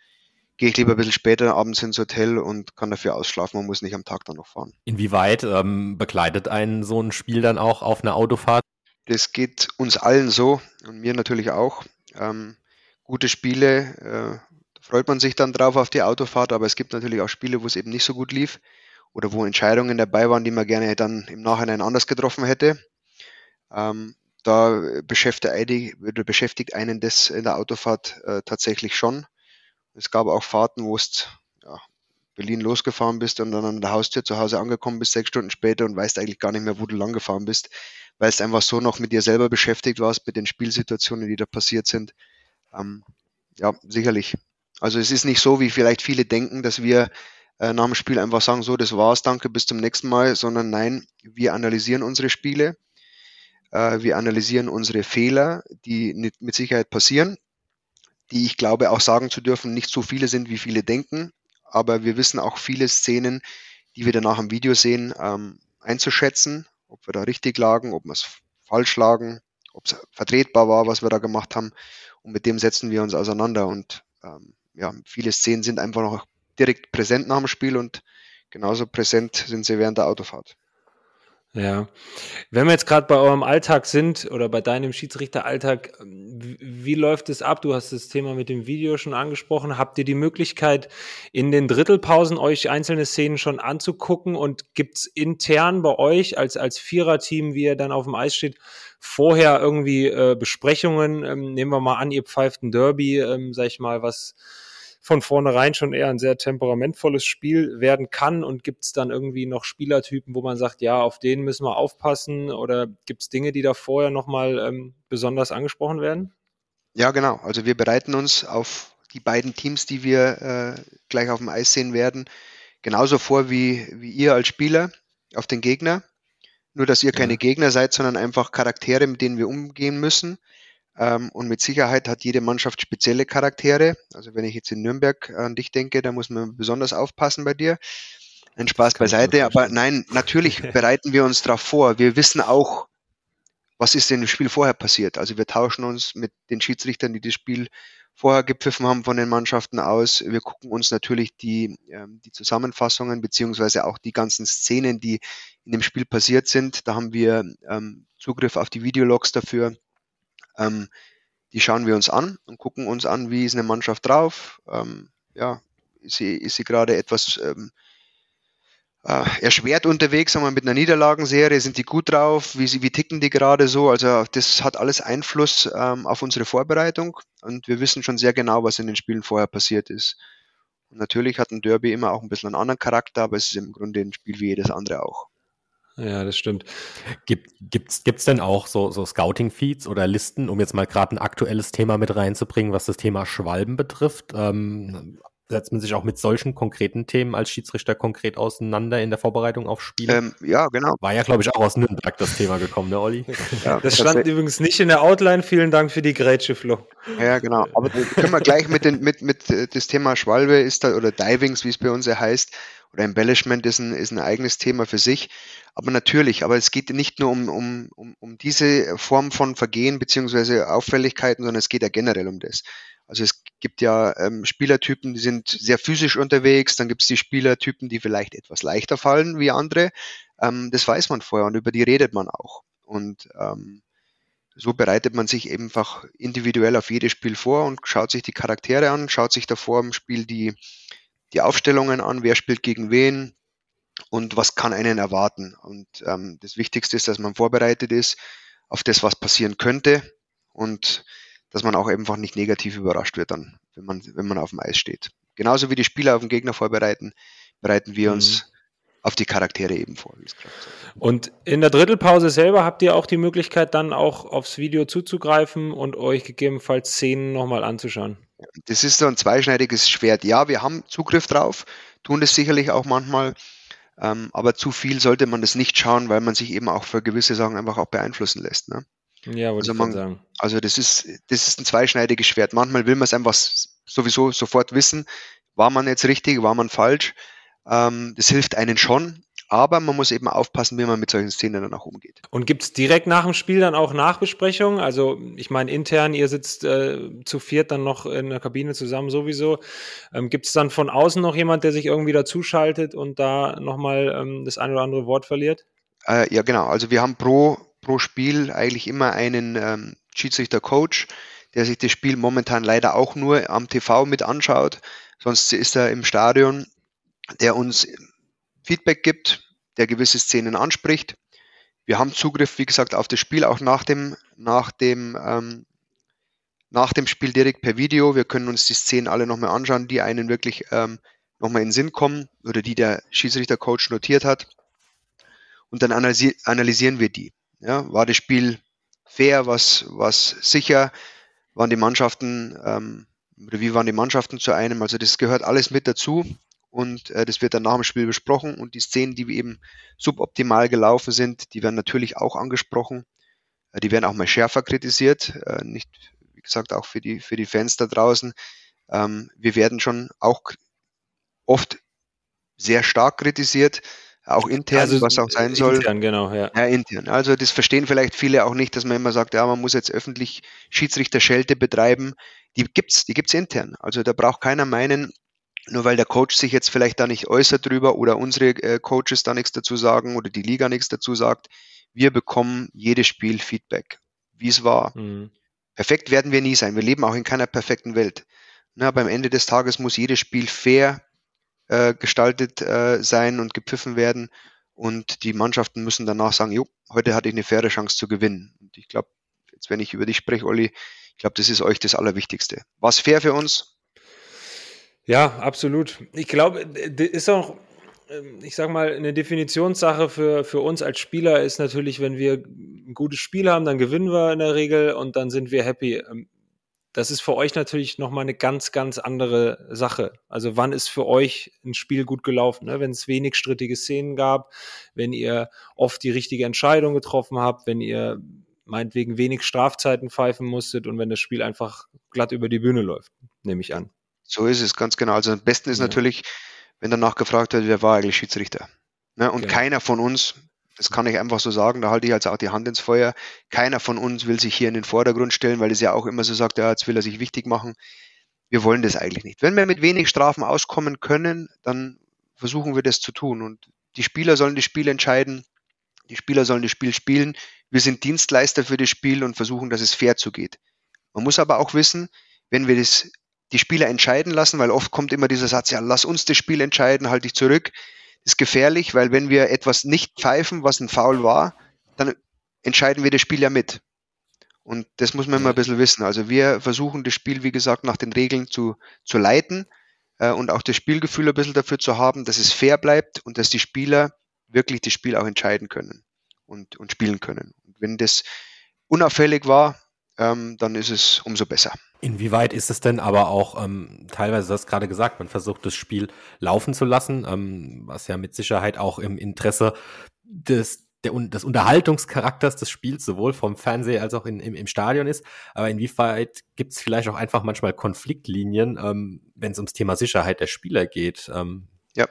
gehe ich lieber ein bisschen später abends ins Hotel und kann dafür ausschlafen und muss nicht am Tag dann noch fahren. Inwieweit ähm, begleitet einen so ein Spiel dann auch auf einer Autofahrt? Das geht uns allen so und mir natürlich auch. Ähm, gute Spiele, äh, da freut man sich dann drauf auf die Autofahrt, aber es gibt natürlich auch Spiele, wo es eben nicht so gut lief oder wo Entscheidungen dabei waren, die man gerne dann im Nachhinein anders getroffen hätte. Ähm, da beschäftigt, einen das in der Autofahrt äh, tatsächlich schon. Es gab auch Fahrten, wo es ja, Berlin losgefahren bist und dann an der Haustür zu Hause angekommen bist, sechs Stunden später und weißt eigentlich gar nicht mehr, wo du lang gefahren bist, weil es einfach so noch mit dir selber beschäftigt warst, mit den Spielsituationen, die da passiert sind. Ähm, ja, sicherlich. Also es ist nicht so, wie vielleicht viele denken, dass wir äh, nach dem Spiel einfach sagen, so, das war's, danke, bis zum nächsten Mal, sondern nein, wir analysieren unsere Spiele, wir analysieren unsere Fehler, die mit Sicherheit passieren, die ich glaube auch sagen zu dürfen, nicht so viele sind, wie viele denken, aber wir wissen auch viele Szenen, die wir danach im Video sehen, ähm, einzuschätzen, ob wir da richtig lagen, ob wir es falsch lagen, ob es vertretbar war, was wir da gemacht haben. Und mit dem setzen wir uns auseinander. Und ähm, ja, viele Szenen sind einfach noch direkt präsent nach dem Spiel und genauso präsent sind sie während der Autofahrt. Ja. Wenn wir jetzt gerade bei eurem Alltag sind oder bei deinem Schiedsrichteralltag, wie, läuft es ab? Du hast das Thema mit dem Video schon angesprochen. Habt ihr die Möglichkeit, in den Drittelpausen euch einzelne Szenen schon anzugucken und gibt's intern bei euch als, als Viererteam, wie ihr dann auf dem Eis steht, vorher irgendwie äh, Besprechungen? Ähm, nehmen wir mal an, ihr pfeift ein Derby, ähm, sag ich mal, was von vornherein schon eher ein sehr temperamentvolles Spiel werden kann und gibt es dann irgendwie noch Spielertypen, wo man sagt, ja, auf den müssen wir aufpassen oder gibt es Dinge, die da vorher nochmal ähm, besonders angesprochen werden? Ja, genau. Also wir bereiten uns auf die beiden Teams, die wir äh, gleich auf dem Eis sehen werden, genauso vor wie, wie ihr als Spieler auf den Gegner. Nur, dass ihr keine Gegner seid, sondern einfach Charaktere, mit denen wir umgehen müssen. Ähm, und mit Sicherheit hat jede Mannschaft spezielle Charaktere. Also wenn ich jetzt in Nürnberg an dich denke, da muss man besonders aufpassen bei dir. Ein Spaß beiseite, aber nein, natürlich [LAUGHS] bereiten wir uns darauf vor. Wir wissen auch, was ist denn im Spiel vorher passiert. Also wir tauschen uns mit den Schiedsrichtern, die das Spiel vorher gepfiffen haben von den Mannschaften aus. Wir gucken uns natürlich die, ähm, die Zusammenfassungen beziehungsweise auch die ganzen Szenen, die in dem Spiel passiert sind. Da haben wir ähm, Zugriff auf die Videologs dafür. Ähm, die schauen wir uns an und gucken uns an, wie ist eine Mannschaft drauf. Ähm, ja, ist sie, ist sie gerade etwas ähm, äh, erschwert unterwegs, sagen wir mit einer Niederlagenserie, sind die gut drauf, wie, wie ticken die gerade so. Also das hat alles Einfluss ähm, auf unsere Vorbereitung und wir wissen schon sehr genau, was in den Spielen vorher passiert ist. Und natürlich hat ein Derby immer auch ein bisschen einen anderen Charakter, aber es ist im Grunde ein Spiel wie jedes andere auch. Ja, das stimmt. Gibt gibt's gibt's denn auch so so Scouting Feeds oder Listen, um jetzt mal gerade ein aktuelles Thema mit reinzubringen, was das Thema Schwalben betrifft? Ähm, setzt man sich auch mit solchen konkreten Themen als Schiedsrichter konkret auseinander in der Vorbereitung auf Spiele? Ähm, ja, genau. War ja, glaube ich, auch aus Nürnberg das Thema gekommen, ne, Olli? [LAUGHS] Ja, das stand das übrigens nicht in der Outline. Vielen Dank für die Grätsche, Flo. Ja, genau. Aber können wir gleich mit, den, mit, mit äh, das Thema Schwalbe ist da, oder Divings, wie es bei uns ja heißt, oder Embellishment ist ein, ist ein eigenes Thema für sich. Aber natürlich, aber es geht nicht nur um, um, um, um diese Form von Vergehen beziehungsweise Auffälligkeiten, sondern es geht ja generell um das. Also es gibt ja ähm, Spielertypen, die sind sehr physisch unterwegs, dann gibt es die Spielertypen, die vielleicht etwas leichter fallen wie andere. Ähm, das weiß man vorher und über die redet man auch. Und ähm, so bereitet man sich einfach individuell auf jedes Spiel vor und schaut sich die Charaktere an, schaut sich davor im Spiel die, die Aufstellungen an, wer spielt gegen wen und was kann einen erwarten. Und ähm, das Wichtigste ist, dass man vorbereitet ist auf das, was passieren könnte und dass man auch einfach nicht negativ überrascht wird dann, wenn man, wenn man auf dem Eis steht. Genauso wie die Spieler auf den Gegner vorbereiten, bereiten wir uns mhm. auf die Charaktere eben vor. Und in der Drittelpause selber habt ihr auch die Möglichkeit, dann auch aufs Video zuzugreifen und euch gegebenenfalls Szenen nochmal anzuschauen. Das ist so ein zweischneidiges Schwert. Ja, wir haben Zugriff drauf, tun das sicherlich auch manchmal, ähm, aber zu viel sollte man das nicht schauen, weil man sich eben auch für gewisse Sachen einfach auch beeinflussen lässt. Ne? Ja, wollte also ich man, sagen. Also das ist, das ist ein zweischneidiges Schwert. Manchmal will man es einfach sowieso sofort wissen, war man jetzt richtig, war man falsch. Ähm, das hilft einen schon, aber man muss eben aufpassen, wie man mit solchen Szenen dann auch umgeht. Und gibt es direkt nach dem Spiel dann auch Nachbesprechungen? Also ich meine intern, ihr sitzt äh, zu viert dann noch in der Kabine zusammen sowieso. Ähm, gibt es dann von außen noch jemand, der sich irgendwie dazuschaltet und da nochmal ähm, das ein oder andere Wort verliert? Äh, ja, genau. Also wir haben pro pro Spiel eigentlich immer einen ähm, Schiedsrichter-Coach, der sich das Spiel momentan leider auch nur am TV mit anschaut. Sonst ist er im Stadion, der uns Feedback gibt, der gewisse Szenen anspricht. Wir haben Zugriff, wie gesagt, auf das Spiel auch nach dem, nach dem, ähm, nach dem Spiel direkt per Video. Wir können uns die Szenen alle nochmal anschauen, die einen wirklich ähm, nochmal in den Sinn kommen oder die der Schiedsrichter-Coach notiert hat. Und dann analysi analysieren wir die. Ja, war das Spiel fair, was, was sicher? Waren die Mannschaften ähm, oder wie waren die Mannschaften zu einem. Also das gehört alles mit dazu und äh, das wird dann nach dem Spiel besprochen und die Szenen, die eben suboptimal gelaufen sind, die werden natürlich auch angesprochen. Äh, die werden auch mal schärfer kritisiert, äh, nicht, wie gesagt, auch für die, für die Fans da draußen. Ähm, wir werden schon auch oft sehr stark kritisiert, auch intern, also, was auch sein soll. Intern, genau, ja. Ja, intern. Also das verstehen vielleicht viele auch nicht, dass man immer sagt, ja, man muss jetzt öffentlich Schiedsrichterschelte betreiben. Die gibt's, die gibt's intern. Also da braucht keiner meinen, nur weil der Coach sich jetzt vielleicht da nicht äußert drüber oder unsere äh, Coaches da nichts dazu sagen oder die Liga nichts dazu sagt, wir bekommen jedes Spiel Feedback, wie es war. Mhm. Perfekt werden wir nie sein. Wir leben auch in keiner perfekten Welt. Na, beim Ende des Tages muss jedes Spiel fair äh, gestaltet äh, sein und gepfiffen werden. Und die Mannschaften müssen danach sagen, jo, heute hatte ich eine faire Chance zu gewinnen. Und ich glaube, jetzt wenn ich über dich spreche, Olli, ich glaube, das ist euch das Allerwichtigste. War es fair für uns? Ja, absolut. Ich glaube, ist auch, ähm, ich sag mal, eine Definitionssache für, für uns als Spieler ist natürlich, wenn wir ein gutes Spiel haben, dann gewinnen wir in der Regel und dann sind wir happy. Ähm, das ist für euch natürlich nochmal eine ganz, ganz andere Sache. Also wann ist für euch ein Spiel gut gelaufen? Ne? Wenn es wenig strittige Szenen gab, wenn ihr oft die richtige Entscheidung getroffen habt, wenn ihr meinetwegen wenig Strafzeiten pfeifen musstet und wenn das Spiel einfach glatt über die Bühne läuft, nehme ich an. So ist es, ganz genau. Also am besten ist ja. natürlich, wenn danach gefragt wird, wer war eigentlich Schiedsrichter? Ne? Und ja. keiner von uns, das kann ich einfach so sagen, da halte ich jetzt auch die Hand ins Feuer. Keiner von uns will sich hier in den Vordergrund stellen, weil es ja auch immer so sagt, ja, jetzt will er sich wichtig machen. Wir wollen das eigentlich nicht. Wenn wir mit wenig Strafen auskommen können, dann versuchen wir das zu tun. Und die Spieler sollen das Spiel entscheiden. Die Spieler sollen das Spiel spielen. Wir sind Dienstleister für das Spiel und versuchen, dass es fair zugeht. Man muss aber auch wissen, wenn wir das, die Spieler entscheiden lassen, weil oft kommt immer dieser Satz, ja, lass uns das Spiel entscheiden, halte ich zurück ist gefährlich, weil wenn wir etwas nicht pfeifen, was ein Foul war, dann entscheiden wir das Spiel ja mit. Und das muss man immer ein bisschen wissen. Also wir versuchen das Spiel, wie gesagt, nach den Regeln zu, zu leiten äh, und auch das Spielgefühl ein bisschen dafür zu haben, dass es fair bleibt und dass die Spieler wirklich das Spiel auch entscheiden können und, und spielen können. Und wenn das unauffällig war, ähm, dann ist es umso besser. Inwieweit ist es denn aber auch ähm, teilweise, du hast gerade gesagt, man versucht das Spiel laufen zu lassen, ähm, was ja mit Sicherheit auch im Interesse des, der, des Unterhaltungscharakters des Spiels sowohl vom Fernseher als auch in, im, im Stadion ist. Aber inwieweit gibt es vielleicht auch einfach manchmal Konfliktlinien, ähm, wenn es ums Thema Sicherheit der Spieler geht? Ähm, ja.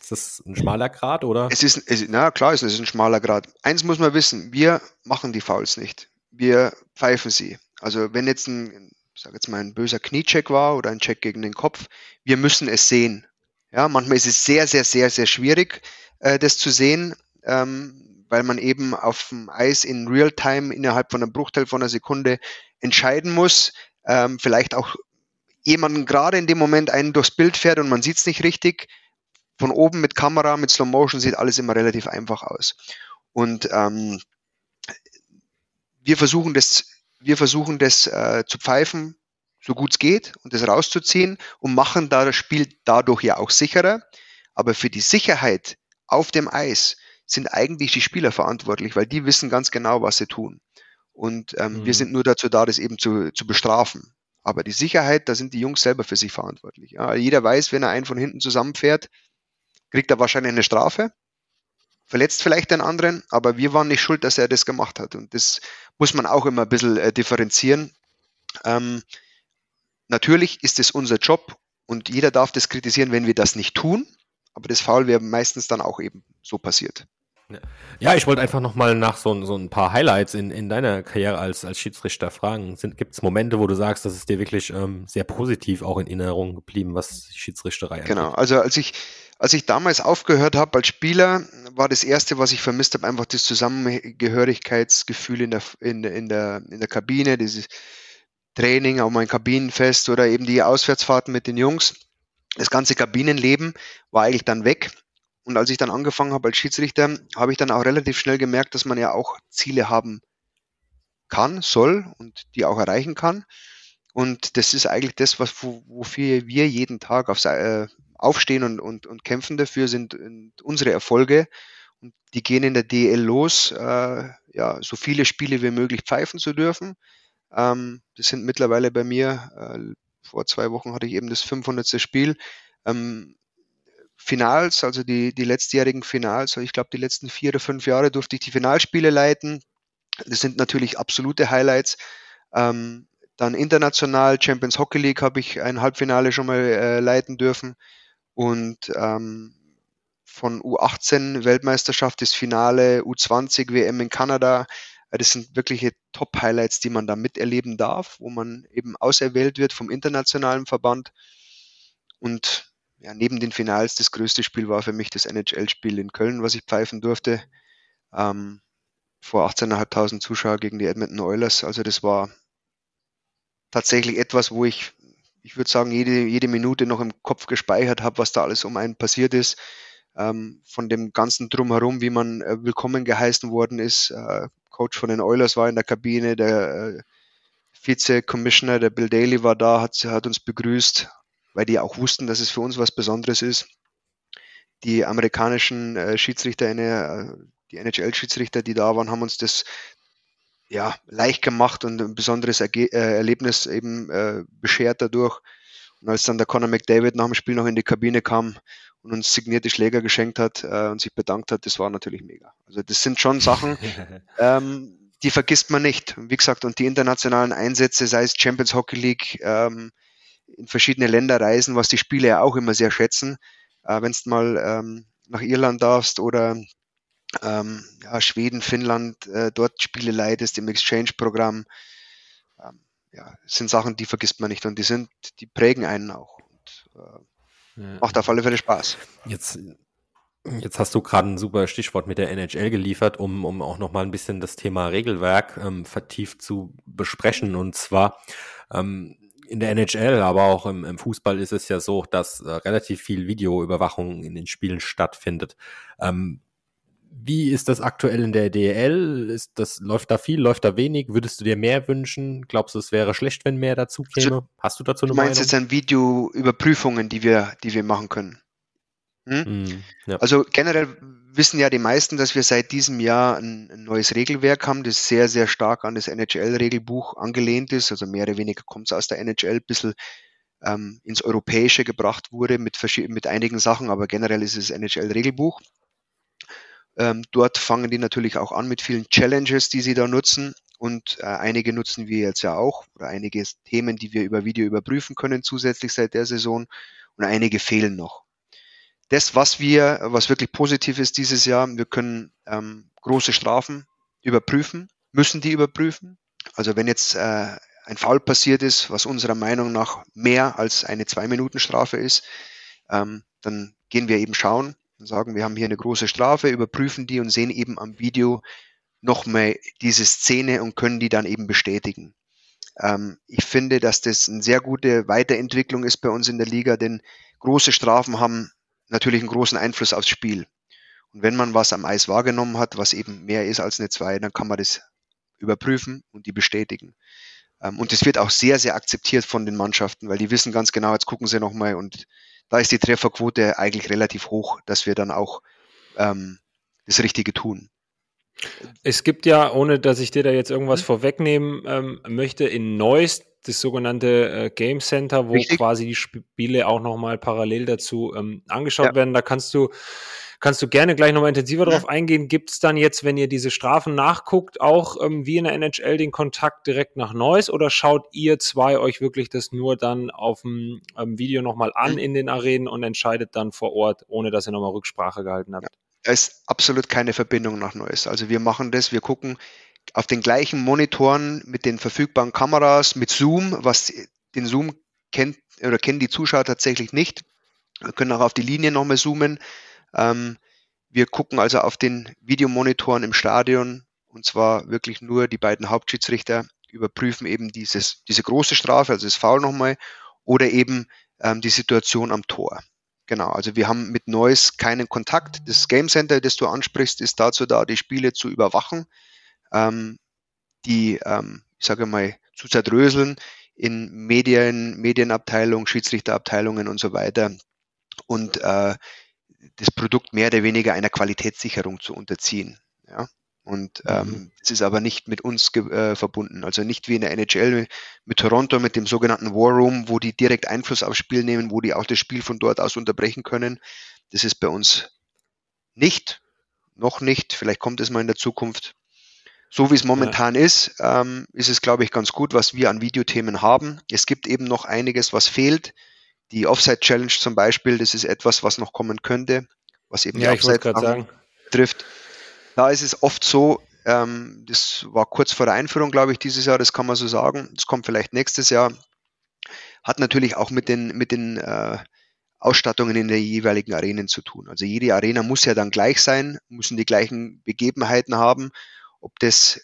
Ist das ein schmaler Grad oder? Es ist, es, na klar, es ist ein schmaler Grad. Eins muss man wissen, wir machen die Fouls nicht wir pfeifen sie. Also wenn jetzt ein, ich sage jetzt mal, ein böser Kniecheck war oder ein Check gegen den Kopf, wir müssen es sehen. Ja, manchmal ist es sehr, sehr, sehr, sehr schwierig, äh, das zu sehen, ähm, weil man eben auf dem Eis in Realtime innerhalb von einem Bruchteil von einer Sekunde entscheiden muss. Ähm, vielleicht auch jemanden gerade in dem Moment einen durchs Bild fährt und man sieht es nicht richtig. Von oben mit Kamera, mit Slow Motion sieht alles immer relativ einfach aus. Und ähm, wir versuchen das, wir versuchen das äh, zu pfeifen, so gut es geht und das rauszuziehen und machen da das Spiel dadurch ja auch sicherer. Aber für die Sicherheit auf dem Eis sind eigentlich die Spieler verantwortlich, weil die wissen ganz genau, was sie tun. Und ähm, mhm. wir sind nur dazu da, das eben zu, zu bestrafen. Aber die Sicherheit, da sind die Jungs selber für sich verantwortlich. Ja, jeder weiß, wenn er einen von hinten zusammenfährt, kriegt er wahrscheinlich eine Strafe verletzt vielleicht den anderen, aber wir waren nicht schuld, dass er das gemacht hat. Und das muss man auch immer ein bisschen äh, differenzieren. Ähm, natürlich ist es unser Job und jeder darf das kritisieren, wenn wir das nicht tun. Aber das Foul wäre meistens dann auch eben so passiert. Ja, ich wollte einfach nochmal nach so, so ein paar Highlights in, in deiner Karriere als, als Schiedsrichter fragen. Gibt es Momente, wo du sagst, das ist dir wirklich ähm, sehr positiv auch in Erinnerung geblieben, was die Schiedsrichterei angeht? Genau, also als ich, als ich damals aufgehört habe als Spieler, war das Erste, was ich vermisst habe, einfach das Zusammengehörigkeitsgefühl in der, in, in, der, in der Kabine, dieses Training, auch mein Kabinenfest oder eben die Auswärtsfahrten mit den Jungs. Das ganze Kabinenleben war eigentlich dann weg. Und als ich dann angefangen habe als Schiedsrichter, habe ich dann auch relativ schnell gemerkt, dass man ja auch Ziele haben kann, soll und die auch erreichen kann. Und das ist eigentlich das, was, wofür wir jeden Tag aufs, äh, aufstehen und, und, und kämpfen dafür, sind unsere Erfolge. Und die gehen in der DL los, äh, ja, so viele Spiele wie möglich pfeifen zu dürfen. Ähm, das sind mittlerweile bei mir äh, vor zwei Wochen hatte ich eben das 500. Spiel. Ähm, Finals, also die, die letztjährigen Finals, ich glaube, die letzten vier oder fünf Jahre durfte ich die Finalspiele leiten. Das sind natürlich absolute Highlights. Ähm, dann international, Champions Hockey League habe ich ein Halbfinale schon mal äh, leiten dürfen. Und ähm, von U18 Weltmeisterschaft das Finale, U20 WM in Kanada. Äh, das sind wirkliche Top-Highlights, die man da miterleben darf, wo man eben auserwählt wird vom internationalen Verband. Und ja, neben den Finals das größte Spiel war für mich das NHL-Spiel in Köln, was ich pfeifen durfte. Ähm, vor 18.500 Zuschauer gegen die Edmonton Oilers. Also das war tatsächlich etwas, wo ich, ich würde sagen, jede, jede Minute noch im Kopf gespeichert habe, was da alles um einen passiert ist. Ähm, von dem ganzen Drumherum, wie man äh, willkommen geheißen worden ist. Äh, Coach von den Oilers war in der Kabine, der äh, Vize-Commissioner, der Bill Daly war da, hat, hat uns begrüßt, weil die auch wussten, dass es für uns was Besonderes ist. Die amerikanischen äh, Schiedsrichter, äh, die NHL-Schiedsrichter, die da waren, haben uns das ja, leicht gemacht und ein besonderes Erge äh, Erlebnis eben äh, beschert dadurch. Und als dann der Conor McDavid nach dem Spiel noch in die Kabine kam und uns signierte Schläger geschenkt hat äh, und sich bedankt hat, das war natürlich mega. Also das sind schon Sachen, [LAUGHS] ähm, die vergisst man nicht. Wie gesagt, und die internationalen Einsätze, sei es Champions Hockey League, ähm, in verschiedene Länder reisen, was die Spieler ja auch immer sehr schätzen. Äh, Wenn du mal ähm, nach Irland darfst oder ähm, ja, Schweden, Finnland, äh, dort Spiele leitest im Exchange-Programm. Ähm, ja, sind Sachen, die vergisst man nicht und die sind, die prägen einen auch. Und, äh, ja. Macht auf alle Fälle Spaß. Jetzt, jetzt hast du gerade ein super Stichwort mit der NHL geliefert, um, um auch nochmal ein bisschen das Thema Regelwerk ähm, vertieft zu besprechen. Und zwar ähm, in der NHL, aber auch im, im, Fußball ist es ja so, dass äh, relativ viel Videoüberwachung in den Spielen stattfindet. Ähm, wie ist das aktuell in der DL? Ist das, läuft da viel, läuft da wenig? Würdest du dir mehr wünschen? Glaubst du, es wäre schlecht, wenn mehr dazu käme? Hast du dazu eine du meinst Meinung? jetzt an Videoüberprüfungen, die wir, die wir machen können? Hm? Mm, ja. Also generell wissen ja die meisten, dass wir seit diesem Jahr ein, ein neues Regelwerk haben, das sehr, sehr stark an das NHL-Regelbuch angelehnt ist. Also mehr oder weniger kommt es aus der NHL ein bisschen ähm, ins Europäische gebracht wurde mit, mit einigen Sachen, aber generell ist es NHL-Regelbuch. Ähm, dort fangen die natürlich auch an mit vielen Challenges, die sie da nutzen. Und äh, einige nutzen wir jetzt ja auch, oder einige Themen, die wir über Video überprüfen können, zusätzlich seit der Saison. Und einige fehlen noch. Das, was wir, was wirklich positiv ist dieses Jahr, wir können ähm, große Strafen überprüfen, müssen die überprüfen. Also wenn jetzt äh, ein Foul passiert ist, was unserer Meinung nach mehr als eine Zwei-Minuten-Strafe ist, ähm, dann gehen wir eben schauen, und sagen, wir haben hier eine große Strafe, überprüfen die und sehen eben am Video nochmal diese Szene und können die dann eben bestätigen. Ähm, ich finde, dass das eine sehr gute Weiterentwicklung ist bei uns in der Liga, denn große Strafen haben natürlich einen großen Einfluss aufs Spiel. Und wenn man was am Eis wahrgenommen hat, was eben mehr ist als eine 2, dann kann man das überprüfen und die bestätigen. Ähm, und das wird auch sehr, sehr akzeptiert von den Mannschaften, weil die wissen ganz genau, jetzt gucken sie nochmal und da ist die Trefferquote eigentlich relativ hoch, dass wir dann auch ähm, das Richtige tun. Es gibt ja, ohne dass ich dir da jetzt irgendwas mhm. vorwegnehmen ähm, möchte, in Neuss das sogenannte äh, Game Center, wo Richtig. quasi die Spiele auch nochmal parallel dazu ähm, angeschaut ja. werden. Da kannst du Kannst du gerne gleich nochmal intensiver ja. darauf eingehen. Gibt es dann jetzt, wenn ihr diese Strafen nachguckt, auch ähm, wie in der NHL den Kontakt direkt nach Neues oder schaut ihr zwei euch wirklich das nur dann auf dem ähm, Video nochmal an mhm. in den Arenen und entscheidet dann vor Ort, ohne dass ihr nochmal Rücksprache gehalten habt? Da ist absolut keine Verbindung nach Neues. Also wir machen das, wir gucken auf den gleichen Monitoren mit den verfügbaren Kameras, mit Zoom, was den Zoom kennt oder kennen die Zuschauer tatsächlich nicht. Wir können auch auf die Linie nochmal zoomen. Ähm, wir gucken also auf den Videomonitoren im Stadion und zwar wirklich nur die beiden Hauptschiedsrichter überprüfen eben dieses, diese große Strafe, also das Foul nochmal, oder eben ähm, die Situation am Tor. Genau, also wir haben mit Neues keinen Kontakt. Das Game Center, das du ansprichst, ist dazu da, die Spiele zu überwachen, ähm, die, ähm, ich sage mal, zu zerdröseln in Medien, Medienabteilung, Schiedsrichterabteilungen und so weiter. Und äh, das Produkt mehr oder weniger einer Qualitätssicherung zu unterziehen. Ja? Und mhm. ähm, es ist aber nicht mit uns äh, verbunden. Also nicht wie in der NHL mit Toronto, mit dem sogenannten War Room, wo die direkt Einfluss aufs Spiel nehmen, wo die auch das Spiel von dort aus unterbrechen können. Das ist bei uns nicht, noch nicht. Vielleicht kommt es mal in der Zukunft. So wie es momentan ja. ist, ähm, ist es, glaube ich, ganz gut, was wir an Videothemen haben. Es gibt eben noch einiges, was fehlt. Die Offside Challenge zum Beispiel, das ist etwas, was noch kommen könnte, was eben ja, die Offside trifft. Da ist es oft so, ähm, das war kurz vor der Einführung, glaube ich, dieses Jahr, das kann man so sagen. Das kommt vielleicht nächstes Jahr. Hat natürlich auch mit den, mit den äh, Ausstattungen in den jeweiligen Arenen zu tun. Also jede Arena muss ja dann gleich sein, müssen die gleichen Begebenheiten haben ob das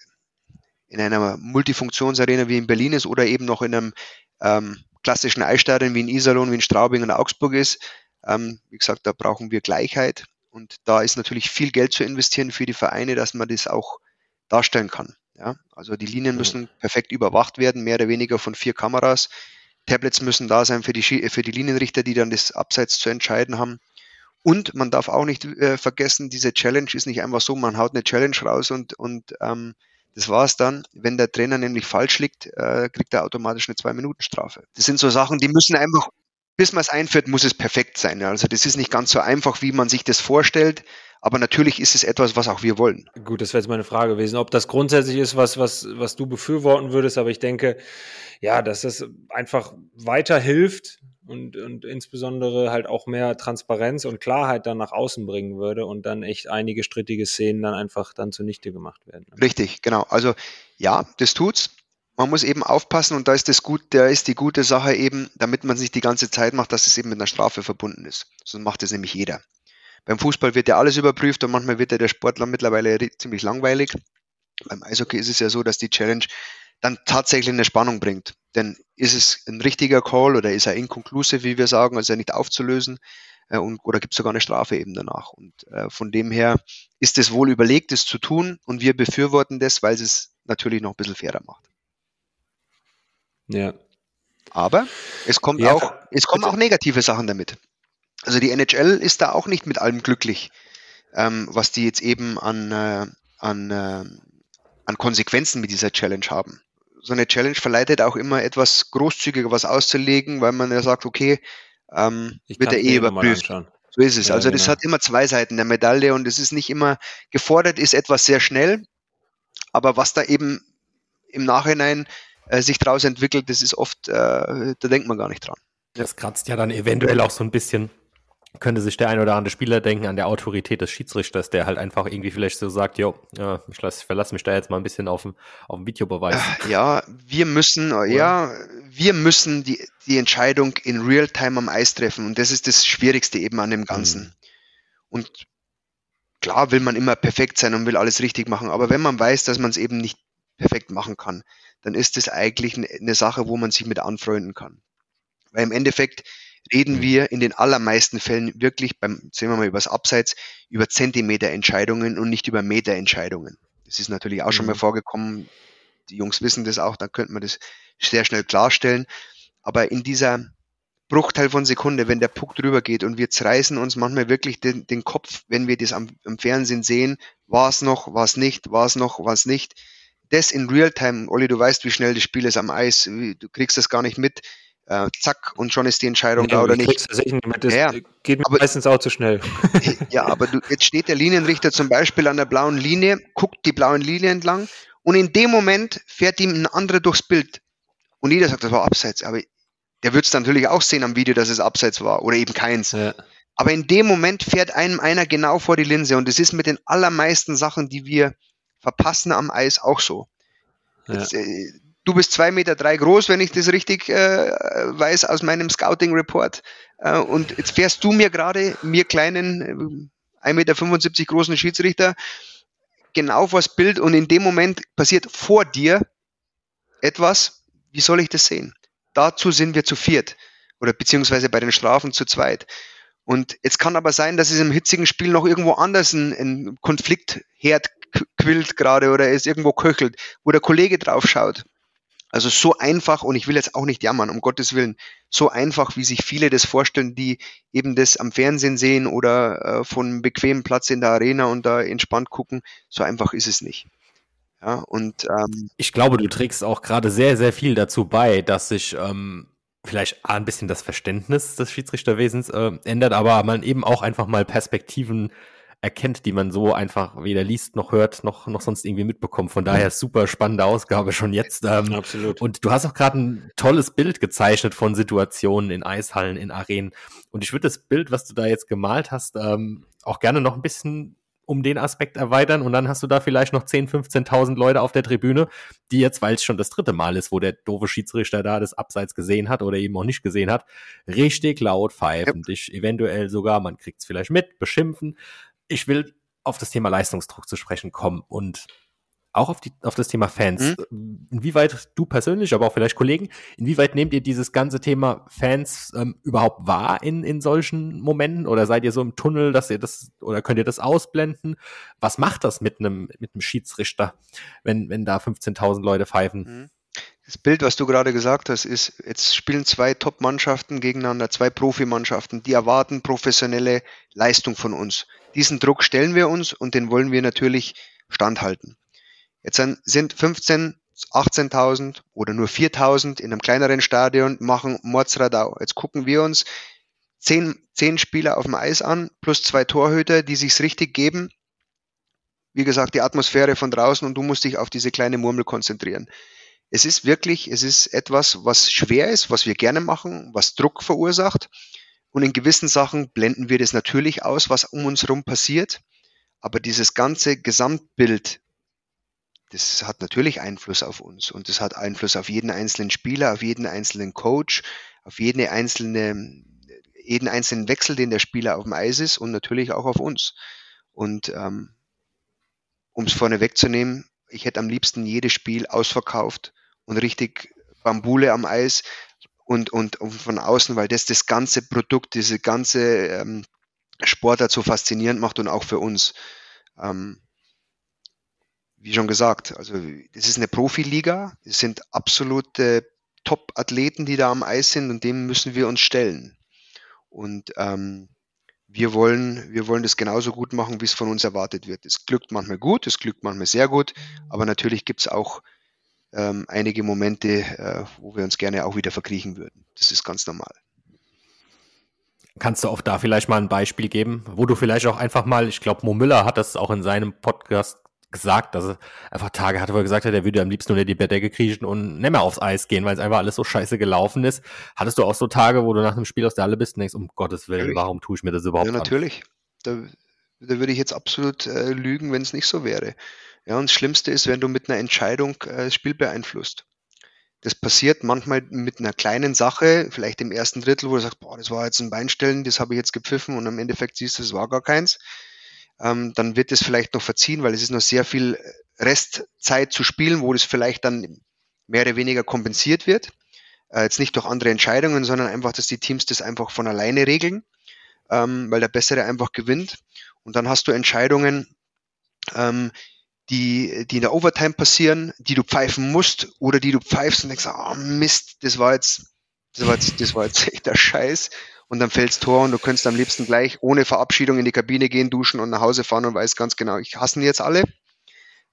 in einer Multifunktionsarena wie in Berlin ist oder eben noch in einem ähm, klassischen Eisstadion wie in Iserlohn, wie in Straubing und Augsburg ist. Ähm, wie gesagt, da brauchen wir Gleichheit und da ist natürlich viel Geld zu investieren für die Vereine, dass man das auch darstellen kann. Ja? Also die Linien müssen perfekt überwacht werden, mehr oder weniger von vier Kameras. Tablets müssen da sein für die, für die Linienrichter, die dann das Abseits zu entscheiden haben. Und man darf auch nicht äh, vergessen, diese Challenge ist nicht einfach so, man haut eine Challenge raus und, und ähm, das war's dann. Wenn der Trainer nämlich falsch liegt, äh, kriegt er automatisch eine Zwei-Minuten-Strafe. Das sind so Sachen, die müssen einfach, bis man es einführt, muss es perfekt sein. Also das ist nicht ganz so einfach, wie man sich das vorstellt. Aber natürlich ist es etwas, was auch wir wollen. Gut, das wäre jetzt meine Frage gewesen, ob das grundsätzlich ist, was, was, was du befürworten würdest. Aber ich denke, ja, dass das einfach weiterhilft, und, und insbesondere halt auch mehr Transparenz und Klarheit dann nach außen bringen würde und dann echt einige strittige Szenen dann einfach dann zunichte gemacht werden. Richtig, genau. Also ja, das tut's. Man muss eben aufpassen und da ist das gut, da ist die gute Sache eben, damit man sich die ganze Zeit macht, dass es eben mit einer Strafe verbunden ist. Sonst macht es nämlich jeder. Beim Fußball wird ja alles überprüft und manchmal wird ja der Sportler mittlerweile ziemlich langweilig. Beim Eishockey ist es ja so, dass die Challenge dann tatsächlich eine Spannung bringt. Denn ist es ein richtiger Call oder ist er inconclusive, wie wir sagen, also nicht aufzulösen? Äh, und, oder gibt es sogar eine Strafe eben danach? Und äh, von dem her ist es wohl überlegt, es zu tun und wir befürworten das, weil es es natürlich noch ein bisschen fairer macht. Ja. Aber es kommt ja, auch, es kommen auch negative Sachen damit. Also die NHL ist da auch nicht mit allem glücklich, ähm, was die jetzt eben an, äh, an, äh, an Konsequenzen mit dieser Challenge haben so eine Challenge verleitet auch immer etwas großzügiger was auszulegen, weil man ja sagt, okay, ähm, wird er eh überprüft. So ist es. Ja, also das genau. hat immer zwei Seiten der Medaille und es ist nicht immer gefordert, ist etwas sehr schnell, aber was da eben im Nachhinein äh, sich daraus entwickelt, das ist oft, äh, da denkt man gar nicht dran. Das kratzt ja dann eventuell auch so ein bisschen könnte sich der ein oder andere Spieler denken an der Autorität des Schiedsrichters, der halt einfach irgendwie vielleicht so sagt, jo, ja, ich, lass, ich verlasse mich da jetzt mal ein bisschen auf den, auf den Videobeweis. Äh, ja, wir müssen, Oder? ja, wir müssen die, die Entscheidung in Realtime am Eis treffen und das ist das Schwierigste eben an dem Ganzen. Mhm. Und klar will man immer perfekt sein und will alles richtig machen, aber wenn man weiß, dass man es eben nicht perfekt machen kann, dann ist das eigentlich eine Sache, wo man sich mit anfreunden kann. Weil im Endeffekt, reden mhm. wir in den allermeisten Fällen wirklich beim, sehen wir mal übers Abseits, über Zentimeter-Entscheidungen und nicht über Meter-Entscheidungen. Das ist natürlich auch schon mal mhm. vorgekommen. Die Jungs wissen das auch, dann könnte man das sehr schnell klarstellen. Aber in dieser Bruchteil von Sekunde, wenn der Puck drüber geht und wir zerreißen uns manchmal wirklich den, den Kopf, wenn wir das am, am Fernsehen sehen, war es noch, war es nicht, war es noch, war es nicht. Das in Realtime, Olli, du weißt, wie schnell das Spiel ist am Eis, du kriegst das gar nicht mit äh, zack, und schon ist die Entscheidung nee, da oder nicht. Das ja, geht mir aber, meistens auch zu schnell. [LAUGHS] ja, aber du, jetzt steht der Linienrichter zum Beispiel an der blauen Linie, guckt die blauen Linie entlang und in dem Moment fährt ihm ein anderer durchs Bild. Und jeder sagt, das war abseits. Aber der wird es natürlich auch sehen am Video, dass es abseits war oder eben keins. Ja. Aber in dem Moment fährt einem einer genau vor die Linse und es ist mit den allermeisten Sachen, die wir verpassen am Eis auch so. Ja. Jetzt, äh, Du bist zwei Meter drei groß, wenn ich das richtig äh, weiß aus meinem Scouting-Report. Äh, und jetzt fährst du mir gerade, mir kleinen, äh, 1,75 Meter großen Schiedsrichter, genau vors Bild und in dem Moment passiert vor dir etwas. Wie soll ich das sehen? Dazu sind wir zu viert oder beziehungsweise bei den Strafen zu zweit. Und jetzt kann aber sein, dass es im hitzigen Spiel noch irgendwo anders ein, ein Konfliktherd quillt gerade oder es irgendwo köchelt, wo der Kollege drauf schaut Also so einfach, und ich will jetzt auch nicht jammern, um Gottes Willen, so einfach, wie sich viele das vorstellen, die eben das am Fernsehen sehen oder äh, von einem bequemen Platz in der Arena und da entspannt gucken, so einfach ist es nicht. Ja, und ähm, ich glaube, du trägst auch gerade sehr, sehr viel dazu bei, dass sich ähm, vielleicht ein bisschen das Verständnis des Schiedsrichterwesens äh, ändert, aber man eben auch einfach mal Perspektiven erkennt, die man so einfach weder liest noch hört noch noch sonst irgendwie mitbekommt. Von daher super spannende Ausgabe schon jetzt. Ähm, Absolut. Und du hast auch gerade ein tolles Bild gezeichnet von Situationen in Eishallen, in Arenen. Und ich würde das Bild, was du da jetzt gemalt hast, ähm, auch gerne noch ein bisschen um den Aspekt erweitern und dann hast du da vielleicht noch 10, 15.000 Leute auf der Tribüne, die jetzt, weil es schon das dritte Mal ist, wo der doofe Schiedsrichter da das Abseits gesehen hat oder eben auch nicht gesehen hat, richtig laut pfeifen, ja. dich eventuell sogar, man kriegt es vielleicht mit, beschimpfen ich will auf das Thema Leistungsdruck zu sprechen kommen und auch auf, die, auf das Thema Fans. Mhm. Inwieweit du persönlich, aber auch vielleicht Kollegen, inwieweit nehmt ihr dieses ganze Thema Fans ähm, überhaupt wahr in, in solchen Momenten? Oder seid ihr so im Tunnel, dass ihr das, oder könnt ihr das ausblenden? Was macht das mit einem, mit einem Schiedsrichter, wenn, wenn da 15.000 Leute pfeifen? Mhm. Das Bild, was du gerade gesagt hast, ist, jetzt spielen zwei Top-Mannschaften gegeneinander, zwei Profimannschaften, die erwarten professionelle Leistung von uns. Diesen Druck stellen wir uns und den wollen wir natürlich standhalten. Jetzt sind 15, 18.000 oder nur 4.000 in einem kleineren Stadion, machen Mordsradau. Jetzt gucken wir uns zehn, zehn Spieler auf dem Eis an, plus zwei Torhüter, die sich's richtig geben. Wie gesagt, die Atmosphäre von draußen und du musst dich auf diese kleine Murmel konzentrieren. Es ist wirklich, es ist etwas, was schwer ist, was wir gerne machen, was Druck verursacht. Und in gewissen Sachen blenden wir das natürlich aus, was um uns herum passiert. Aber dieses ganze Gesamtbild, das hat natürlich Einfluss auf uns und das hat Einfluss auf jeden einzelnen Spieler, auf jeden einzelnen Coach, auf jede einzelne, jeden einzelnen Wechsel, den der Spieler auf dem Eis ist und natürlich auch auf uns. Und ähm, um es vorne wegzunehmen, ich hätte am liebsten jedes Spiel ausverkauft und richtig Bambule am Eis und, und, und von außen, weil das das ganze Produkt, diese ganze ähm, Sportart so faszinierend macht und auch für uns. Ähm, wie schon gesagt, also das ist eine Profiliga, es sind absolute Top-Athleten, die da am Eis sind und dem müssen wir uns stellen. Und ähm, wir wollen, wir wollen das genauso gut machen, wie es von uns erwartet wird. Es glückt manchmal gut, es glückt manchmal sehr gut, aber natürlich gibt es auch ähm, einige Momente, äh, wo wir uns gerne auch wieder verkriechen würden. Das ist ganz normal. Kannst du auch da vielleicht mal ein Beispiel geben, wo du vielleicht auch einfach mal, ich glaube, Mo Müller hat das auch in seinem Podcast gesagt, dass er einfach Tage hatte, wo er gesagt hat, er würde am liebsten unter die Bettdecke kriechen und nicht mehr aufs Eis gehen, weil es einfach alles so scheiße gelaufen ist. Hattest du auch so Tage, wo du nach einem Spiel aus der Halle bist und denkst, um Gottes Willen, natürlich. warum tue ich mir das überhaupt Ja, natürlich. Da, da, würde ich jetzt absolut äh, lügen, wenn es nicht so wäre. Ja, und das Schlimmste ist, wenn du mit einer Entscheidung äh, das Spiel beeinflusst. Das passiert manchmal mit einer kleinen Sache, vielleicht im ersten Drittel, wo du sagst, boah, das war jetzt ein Beinstellen, das habe ich jetzt gepfiffen und im Endeffekt siehst du, es war gar keins ähm, dann wird es vielleicht noch verziehen, weil es ist noch sehr viel Restzeit zu spielen, wo das vielleicht dann mehr oder weniger kompensiert wird. Äh, jetzt nicht durch andere Entscheidungen, sondern einfach, dass die Teams das einfach von alleine regeln, ähm, weil der Bessere einfach gewinnt. Und dann hast du Entscheidungen, ähm, die, die in der Overtime passieren, die du pfeifen musst oder die du pfeifst und denkst, oh Mist, das war jetzt, das war jetzt, das war jetzt [LAUGHS] echt der Scheiß und dann fällt's Tor und du könntest am liebsten gleich ohne Verabschiedung in die Kabine gehen, duschen und nach Hause fahren und weißt ganz genau, ich hasse jetzt alle.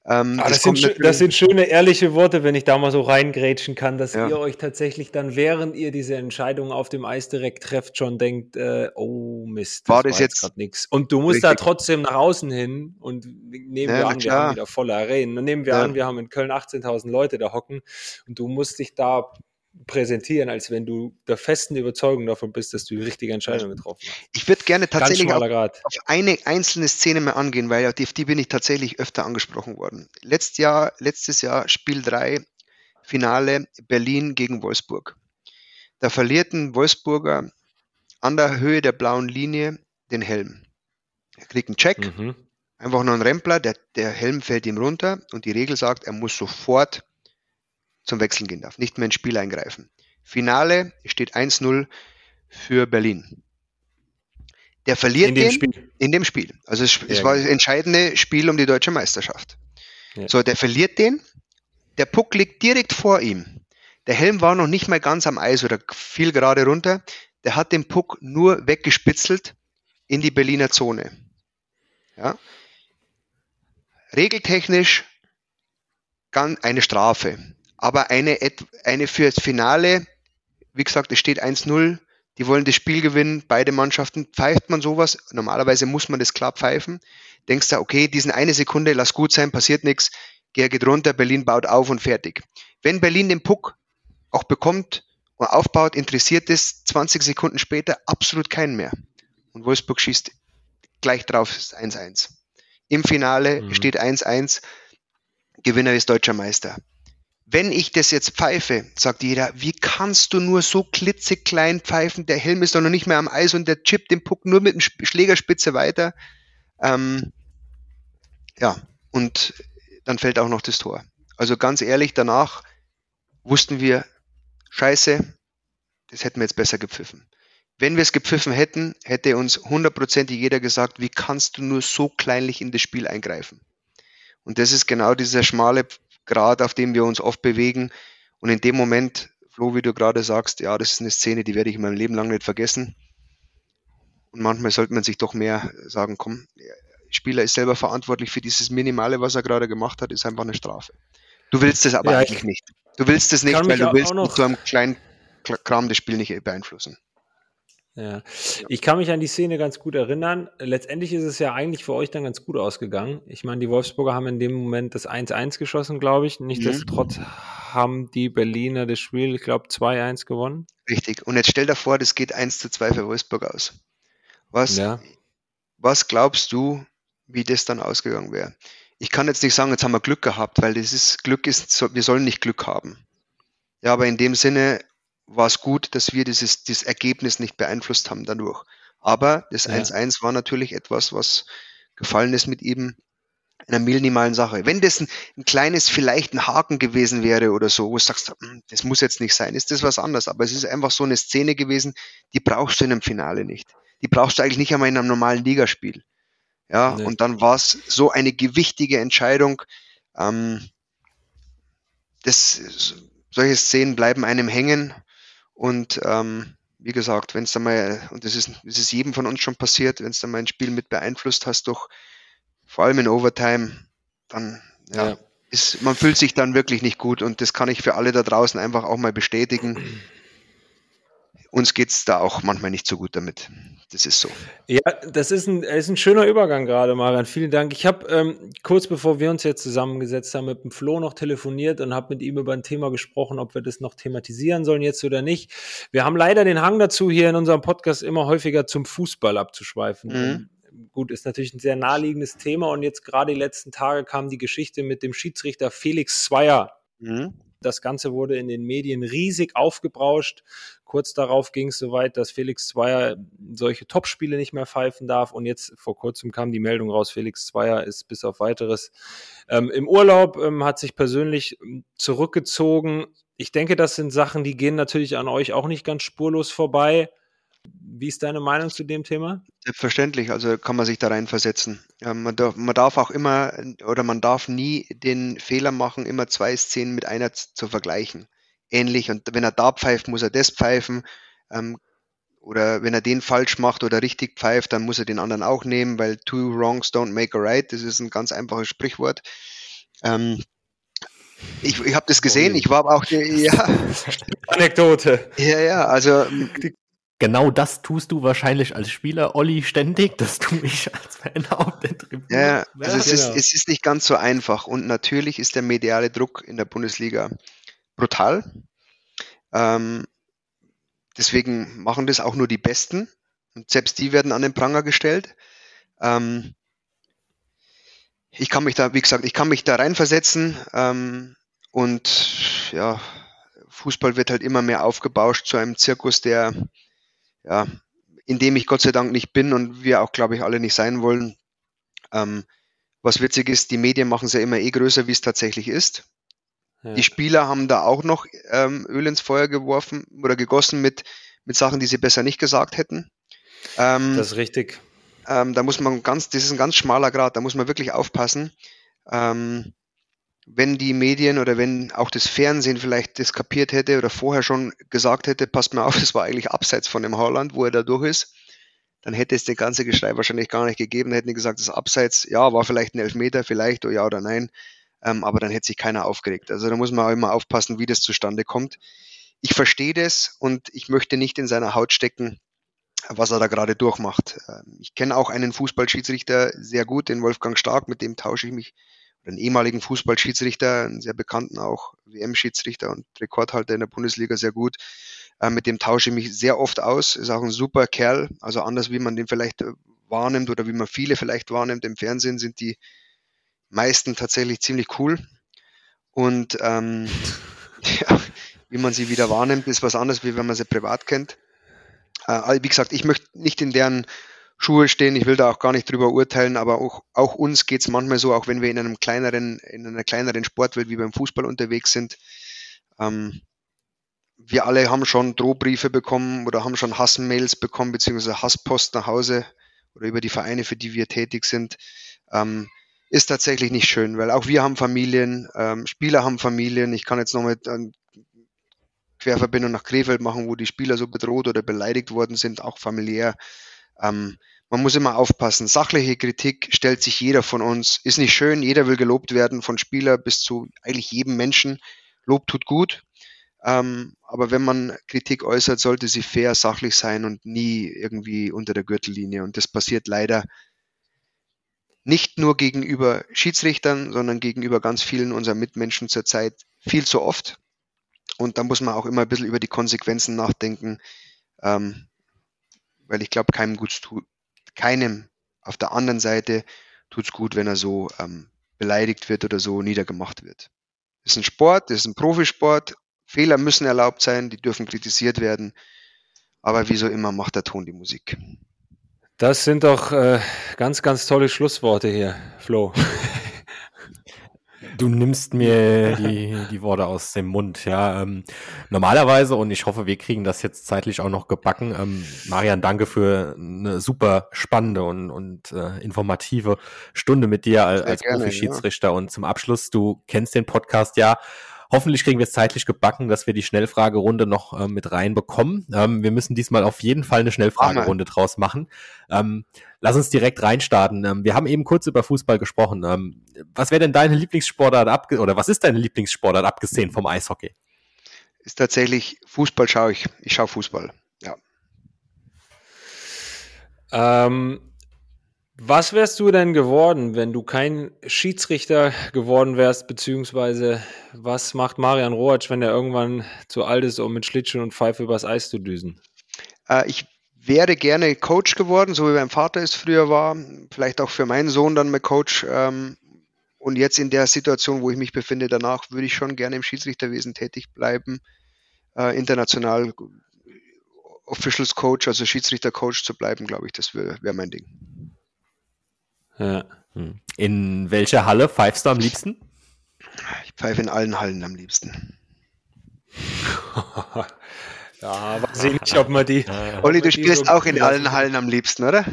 Ähm, ah, das, das, sind, das, sind, schöne, ehrliche Worte, wenn ich da mal so reingrätschen kann, dass ja. ihr euch tatsächlich dann, während ihr diese Entscheidung auf dem Eis direkt trefft, schon denkt, äh, oh Mist, das war das jetzt gerade nichts. Und du musst richtig. da trotzdem nach außen hin und nehmen ja, wir an, wir haben wieder volle Arenen. Dann nehmen wir ja. an, wir haben in Köln 18.000 Leute da hocken und du musst dich da präsentieren, als wenn du der festen Überzeugung davon bist, dass du die richtige Entscheidung getroffen hast. Ich würde gerne tatsächlich auf, auf, eine einzelne Szene mal angehen, weil auf die, auf die bin ich tatsächlich öfter angesprochen worden. Letztes Jahr, letztes Jahr Spiel 3, Finale Berlin gegen Wolfsburg. Da verliert ein Wolfsburger an der Höhe der blauen Linie den Helm. Er kriegt einen Check, mhm. einfach nur ein Rempler, der, der Helm fällt ihm runter und die Regel sagt, er muss sofort zum Wechseln gehen darf, nicht mehr ins Spiel eingreifen. Finale steht 1-0 für Berlin. Der verliert in dem den Spiel. in dem Spiel. Also es, ja, es war das entscheidende Spiel um die deutsche Meisterschaft. Ja. So, der verliert den. Der Puck liegt direkt vor ihm. Der Helm war noch nicht mal ganz am Eis oder fiel gerade runter. Der hat den Puck nur weggespitzelt in die Berliner Zone. Ja. Regeltechnisch eine Strafe, aber eine, eine fürs Finale, wie gesagt, es steht 1-0, die wollen das Spiel gewinnen, beide Mannschaften, pfeift man sowas, normalerweise muss man das klar pfeifen, denkst du, okay, diesen eine Sekunde, lass gut sein, passiert nichts, Ger geht runter, Berlin baut auf und fertig. Wenn Berlin den Puck auch bekommt und aufbaut, interessiert es 20 Sekunden später absolut keinen mehr. Und Wolfsburg schießt gleich drauf 1-1. Im Finale mhm. steht 1-1, Gewinner ist deutscher Meister. Wenn ich das jetzt pfeife, sagt jeder, wie kannst du nur so klitzeklein pfeifen? Der Helm ist doch noch nicht mehr am Eis und der chippt den Puck nur mit dem Schlägerspitze weiter. Ähm, ja, und dann fällt auch noch das Tor. Also ganz ehrlich, danach wussten wir, scheiße, das hätten wir jetzt besser gepfiffen. Wenn wir es gepfiffen hätten, hätte uns hundertprozentig jeder gesagt, wie kannst du nur so kleinlich in das Spiel eingreifen? Und das ist genau dieser schmale Grad, auf dem wir uns oft bewegen. Und in dem Moment, Flo, wie du gerade sagst, ja, das ist eine Szene, die werde ich in meinem Leben lang nicht vergessen. Und manchmal sollte man sich doch mehr sagen, komm, Spieler ist selber verantwortlich für dieses Minimale, was er gerade gemacht hat, ist einfach eine Strafe. Du willst das aber ja, eigentlich nicht. Du willst das nicht, weil du willst mit so einem kleinen Kram das Spiel nicht beeinflussen. Ja. Ich kann mich an die Szene ganz gut erinnern. Letztendlich ist es ja eigentlich für euch dann ganz gut ausgegangen. Ich meine, die Wolfsburger haben in dem Moment das 1-1 geschossen, glaube ich. Nichtsdestotrotz mhm. haben die Berliner das Spiel, ich glaube, 2-1 gewonnen. Richtig. Und jetzt stell dir vor, das geht 1 zu 2 für Wolfsburg aus. Was, ja. was glaubst du, wie das dann ausgegangen wäre? Ich kann jetzt nicht sagen, jetzt haben wir Glück gehabt, weil das ist, Glück ist, wir sollen nicht Glück haben. Ja, aber in dem Sinne, war es gut, dass wir dieses, dieses Ergebnis nicht beeinflusst haben dadurch. Aber das 1-1 ja. war natürlich etwas, was gefallen ist mit eben einer minimalen Sache. Wenn das ein, ein, kleines, vielleicht ein Haken gewesen wäre oder so, wo du sagst, hm, das muss jetzt nicht sein, ist das was anderes. Aber es ist einfach so eine Szene gewesen, die brauchst du in einem Finale nicht. Die brauchst du eigentlich nicht einmal in einem normalen Ligaspiel. Ja, nee. und dann war es so eine gewichtige Entscheidung. Ähm, das, solche Szenen bleiben einem hängen und ähm, wie gesagt, wenn es dann mal, und das ist, das ist jedem von uns schon passiert, wenn es dann mal ein Spiel mit beeinflusst hast, durch vor allem in Overtime, dann ja, ja. Ist, man fühlt sich dann wirklich nicht gut und das kann ich für alle da draußen einfach auch mal bestätigen uns geht es da auch manchmal nicht so gut damit. Das ist so. Ja, das ist ein, ist ein schöner Übergang gerade, Marian. Vielen Dank. Ich habe ähm, kurz bevor wir uns jetzt zusammengesetzt haben, mit dem Flo noch telefoniert und habe mit ihm über ein Thema gesprochen, ob wir das noch thematisieren sollen jetzt oder nicht. Wir haben leider den Hang dazu, hier in unserem Podcast immer häufiger zum Fußball abzuschweifen. Mhm. Gut, ist natürlich ein sehr naheliegendes Thema und jetzt gerade die letzten Tage kam die Geschichte mit dem Schiedsrichter Felix Zweier. Mhm das Ganze wurde in den Medien riesig aufgebrauscht. Kurz darauf ging es so weit, dass Felix Zweier solche Topspiele nicht mehr pfeifen darf. Und jetzt vor kurzem kam die Meldung raus, Felix Zweier ist bis auf weiteres ähm, im Urlaub, ähm, hat sich persönlich ähm, zurückgezogen. Ich denke, das sind Sachen, die gehen natürlich an euch auch nicht ganz spurlos vorbei. Wie ist deine Meinung zu dem Thema? Selbstverständlich, also kann man sich da reinversetzen. Ja, man, darf, man darf auch immer oder man darf nie den Fehler machen, immer zwei Szenen mit einer zu vergleichen. Ähnlich. Und wenn er da pfeift, muss er das pfeifen. Ähm, oder wenn er den falsch macht oder richtig pfeift, dann muss er den anderen auch nehmen, weil two wrongs don't make a right. Das ist ein ganz einfaches Sprichwort. Ähm, ich, ich habe das gesehen, ich war aber auch, ja. [LAUGHS] Anekdote. Ja, ja, also die genau das tust du wahrscheinlich als Spieler, Olli, ständig, dass du mich als Fan auf den Tribünen. Ja, also es, ist, genau. es ist nicht ganz so einfach und natürlich ist der mediale Druck in der Bundesliga brutal. Ähm, deswegen machen das auch nur die Besten und selbst die werden an den Pranger gestellt. Ähm, ich kann mich da, wie gesagt, ich kann mich da reinversetzen ähm, und ja, Fußball wird halt immer mehr aufgebauscht zu einem Zirkus, der ja, in dem ich Gott sei Dank nicht bin und wir auch, glaube ich, alle nicht sein wollen. Ähm, was witzig ist, die Medien machen es ja immer eh größer, wie es tatsächlich ist. Ja. Die Spieler haben da auch noch ähm, Öl ins Feuer geworfen oder gegossen mit, mit Sachen, die sie besser nicht gesagt hätten. Ähm, das ist richtig. Ähm, da muss man ganz, das ist ein ganz schmaler Grad, da muss man wirklich aufpassen. Ähm, wenn die Medien oder wenn auch das Fernsehen vielleicht das kapiert hätte oder vorher schon gesagt hätte, passt mal auf, [LAUGHS] das war eigentlich abseits von dem Haaland, wo er da durch ist, dann hätte es den ganze Geschrei wahrscheinlich gar nicht gegeben. Hätten die gesagt, das Abseits, ja, war vielleicht ein Elfmeter, vielleicht, oder ja oder nein. Ähm, aber dann hätte sich keiner aufgeregt. Also da muss man auch immer aufpassen, wie das zustande kommt. Ich verstehe das und ich möchte nicht in seiner Haut stecken, was er da gerade durchmacht. Ähm, ich kenne auch einen Fußballschiedsrichter sehr gut, den Wolfgang Stark, mit dem tausche ich mich, einen ehemaligen Fußballschiedsrichter, einen sehr bekannten auch WM-Schiedsrichter und Rekordhalter in der Bundesliga sehr gut. Äh, mit dem tausche ich mich sehr oft aus. Ist auch ein super Kerl, also anders wie man den vielleicht äh, wahrnimmt oder wie man viele vielleicht wahrnimmt im Fernsehen, sind die meisten tatsächlich ziemlich cool. Und ähm, [LAUGHS] ja, wie man sie wieder wahrnimmt, ist was anderes, wie wenn man sie privat kennt. Äh, wie gesagt, ich möchte nicht in deren Schuhe stehen, ich will da auch gar nicht drüber urteilen, aber auch, auch uns geht es manchmal so, auch wenn wir in einem kleineren, in einer kleineren Sportwelt wie beim Fußball unterwegs sind. Ähm, wir alle haben schon Drohbriefe bekommen oder haben schon Hassmails bekommen, beziehungsweise Hasspost nach Hause oder über die Vereine, für die wir tätig sind. Ähm, ist tatsächlich nicht schön, weil auch wir haben Familien, ähm, Spieler haben Familien. Ich kann jetzt noch mit ähm, Querverbindung nach Krefeld machen, wo die Spieler so bedroht oder beleidigt worden sind, auch familiär. Ähm, man muss immer aufpassen. Sachliche Kritik stellt sich jeder von uns. Ist nicht schön, jeder will gelobt werden, von Spieler bis zu eigentlich jedem Menschen. Lob tut gut. Ähm, aber wenn man Kritik äußert, sollte sie fair, sachlich sein und nie irgendwie unter der Gürtellinie. Und das passiert leider nicht nur gegenüber Schiedsrichtern, sondern gegenüber ganz vielen unserer Mitmenschen zurzeit viel zu oft. Und da muss man auch immer ein bisschen über die Konsequenzen nachdenken, ähm, weil ich glaube, keinem gut tut, keinem auf der anderen Seite tut es gut, wenn er so ähm, beleidigt wird oder so niedergemacht wird. Das ist ein Sport, das ist ein Profisport. Fehler müssen erlaubt sein, die dürfen kritisiert werden. Aber wie so immer macht der Ton die Musik. Das sind doch äh, ganz, ganz tolle Schlussworte hier, Flo. [LAUGHS] Du nimmst mir die, die Worte aus dem Mund, ja. Ähm, normalerweise, und ich hoffe, wir kriegen das jetzt zeitlich auch noch gebacken. Ähm, Marian, danke für eine super spannende und, und äh, informative Stunde mit dir als, als Profi-Schiedsrichter. Ja. Und zum Abschluss, du kennst den Podcast ja. Hoffentlich kriegen wir es zeitlich gebacken, dass wir die Schnellfragerunde noch äh, mit reinbekommen. Ähm, wir müssen diesmal auf jeden Fall eine Schnellfragerunde oh draus machen. Ähm, lass uns direkt reinstarten. Ähm, wir haben eben kurz über Fußball gesprochen. Ähm, was wäre denn deine Lieblingssportart abge oder was ist deine Lieblingssportart abgesehen vom Eishockey? Ist tatsächlich Fußball schaue ich. Ich schaue Fußball. Ja. Ähm, was wärst du denn geworden, wenn du kein Schiedsrichter geworden wärst, beziehungsweise was macht Marian Roatsch, wenn er irgendwann zu alt ist, um mit Schlittschuh und Pfeife übers Eis zu düsen? Äh, ich wäre gerne Coach geworden, so wie mein Vater es früher war. Vielleicht auch für meinen Sohn dann mal Coach. Ähm, und jetzt in der Situation, wo ich mich befinde, danach würde ich schon gerne im Schiedsrichterwesen tätig bleiben, äh, international Officials Coach, also Schiedsrichter Coach zu bleiben, glaube ich, das wäre wär mein Ding. Ja. Hm. In welcher Halle pfeifst du am liebsten? Ich pfeife in allen Hallen am liebsten. [LAUGHS] ja, weiß ich nicht, ob man die. Olli, du spielst so auch in allen Hallen am liebsten, oder?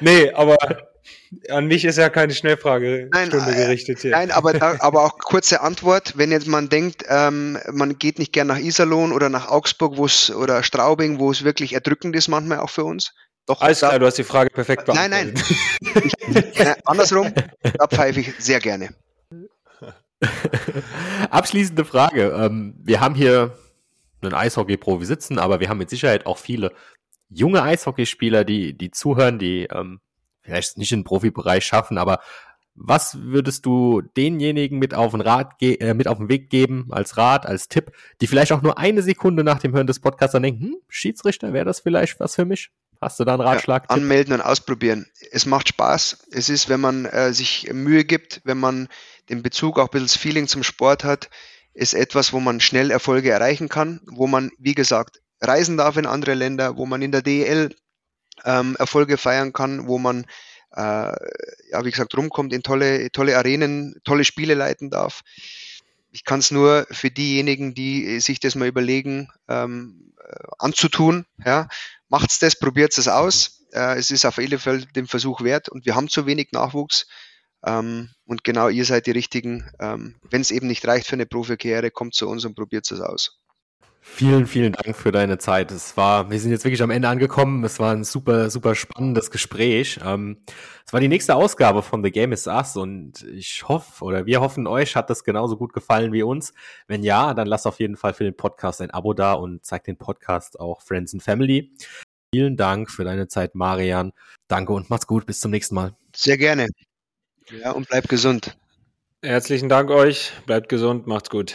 Nee, aber an mich ist ja keine Schnellfrage nein, Stunde gerichtet hier. Nein, aber, da, aber auch kurze Antwort, wenn jetzt man denkt, ähm, man geht nicht gern nach Iserlohn oder nach Augsburg wo's, oder Straubing, wo es wirklich erdrückend ist manchmal auch für uns, doch, Alles klar, du hast die Frage perfekt beantwortet. Nein, nein. Ich, äh, andersrum, da pfeife ich sehr gerne. [LAUGHS] Abschließende Frage. Ähm, wir haben hier einen Eishockey-Profi sitzen, aber wir haben mit Sicherheit auch viele junge Eishockeyspieler, die, die zuhören, die ähm, vielleicht nicht den Profibereich schaffen, aber was würdest du denjenigen mit auf den Rat äh, mit auf den Weg geben als Rat, als Tipp, die vielleicht auch nur eine Sekunde nach dem Hören des Podcasts dann denken, hm, Schiedsrichter, wäre das vielleicht was für mich? Hast du da einen Ratschlag? Ja, anmelden und ausprobieren. Es macht Spaß. Es ist, wenn man äh, sich Mühe gibt, wenn man den Bezug, auch ein bisschen das Feeling zum Sport hat, ist etwas, wo man schnell Erfolge erreichen kann, wo man, wie gesagt, reisen darf in andere Länder, wo man in der DEL ähm, Erfolge feiern kann, wo man, äh, ja, wie gesagt, rumkommt in tolle, tolle Arenen, tolle Spiele leiten darf. Ich kann es nur für diejenigen, die sich das mal überlegen, ähm, äh, anzutun, ja, macht's das, probiert es aus. Äh, es ist auf jeden Fall den Versuch wert und wir haben zu wenig Nachwuchs. Ähm, und genau ihr seid die Richtigen. Ähm, Wenn es eben nicht reicht für eine Profikarriere, kommt zu uns und probiert es aus. Vielen, vielen Dank für deine Zeit. Es war, wir sind jetzt wirklich am Ende angekommen. Es war ein super, super spannendes Gespräch. Ähm, es war die nächste Ausgabe von The Game is Us und ich hoffe oder wir hoffen, euch hat das genauso gut gefallen wie uns. Wenn ja, dann lasst auf jeden Fall für den Podcast ein Abo da und zeigt den Podcast auch Friends and Family. Vielen Dank für deine Zeit, Marian. Danke und macht's gut. Bis zum nächsten Mal. Sehr gerne. Ja, und bleibt gesund. Herzlichen Dank euch. Bleibt gesund. Macht's gut.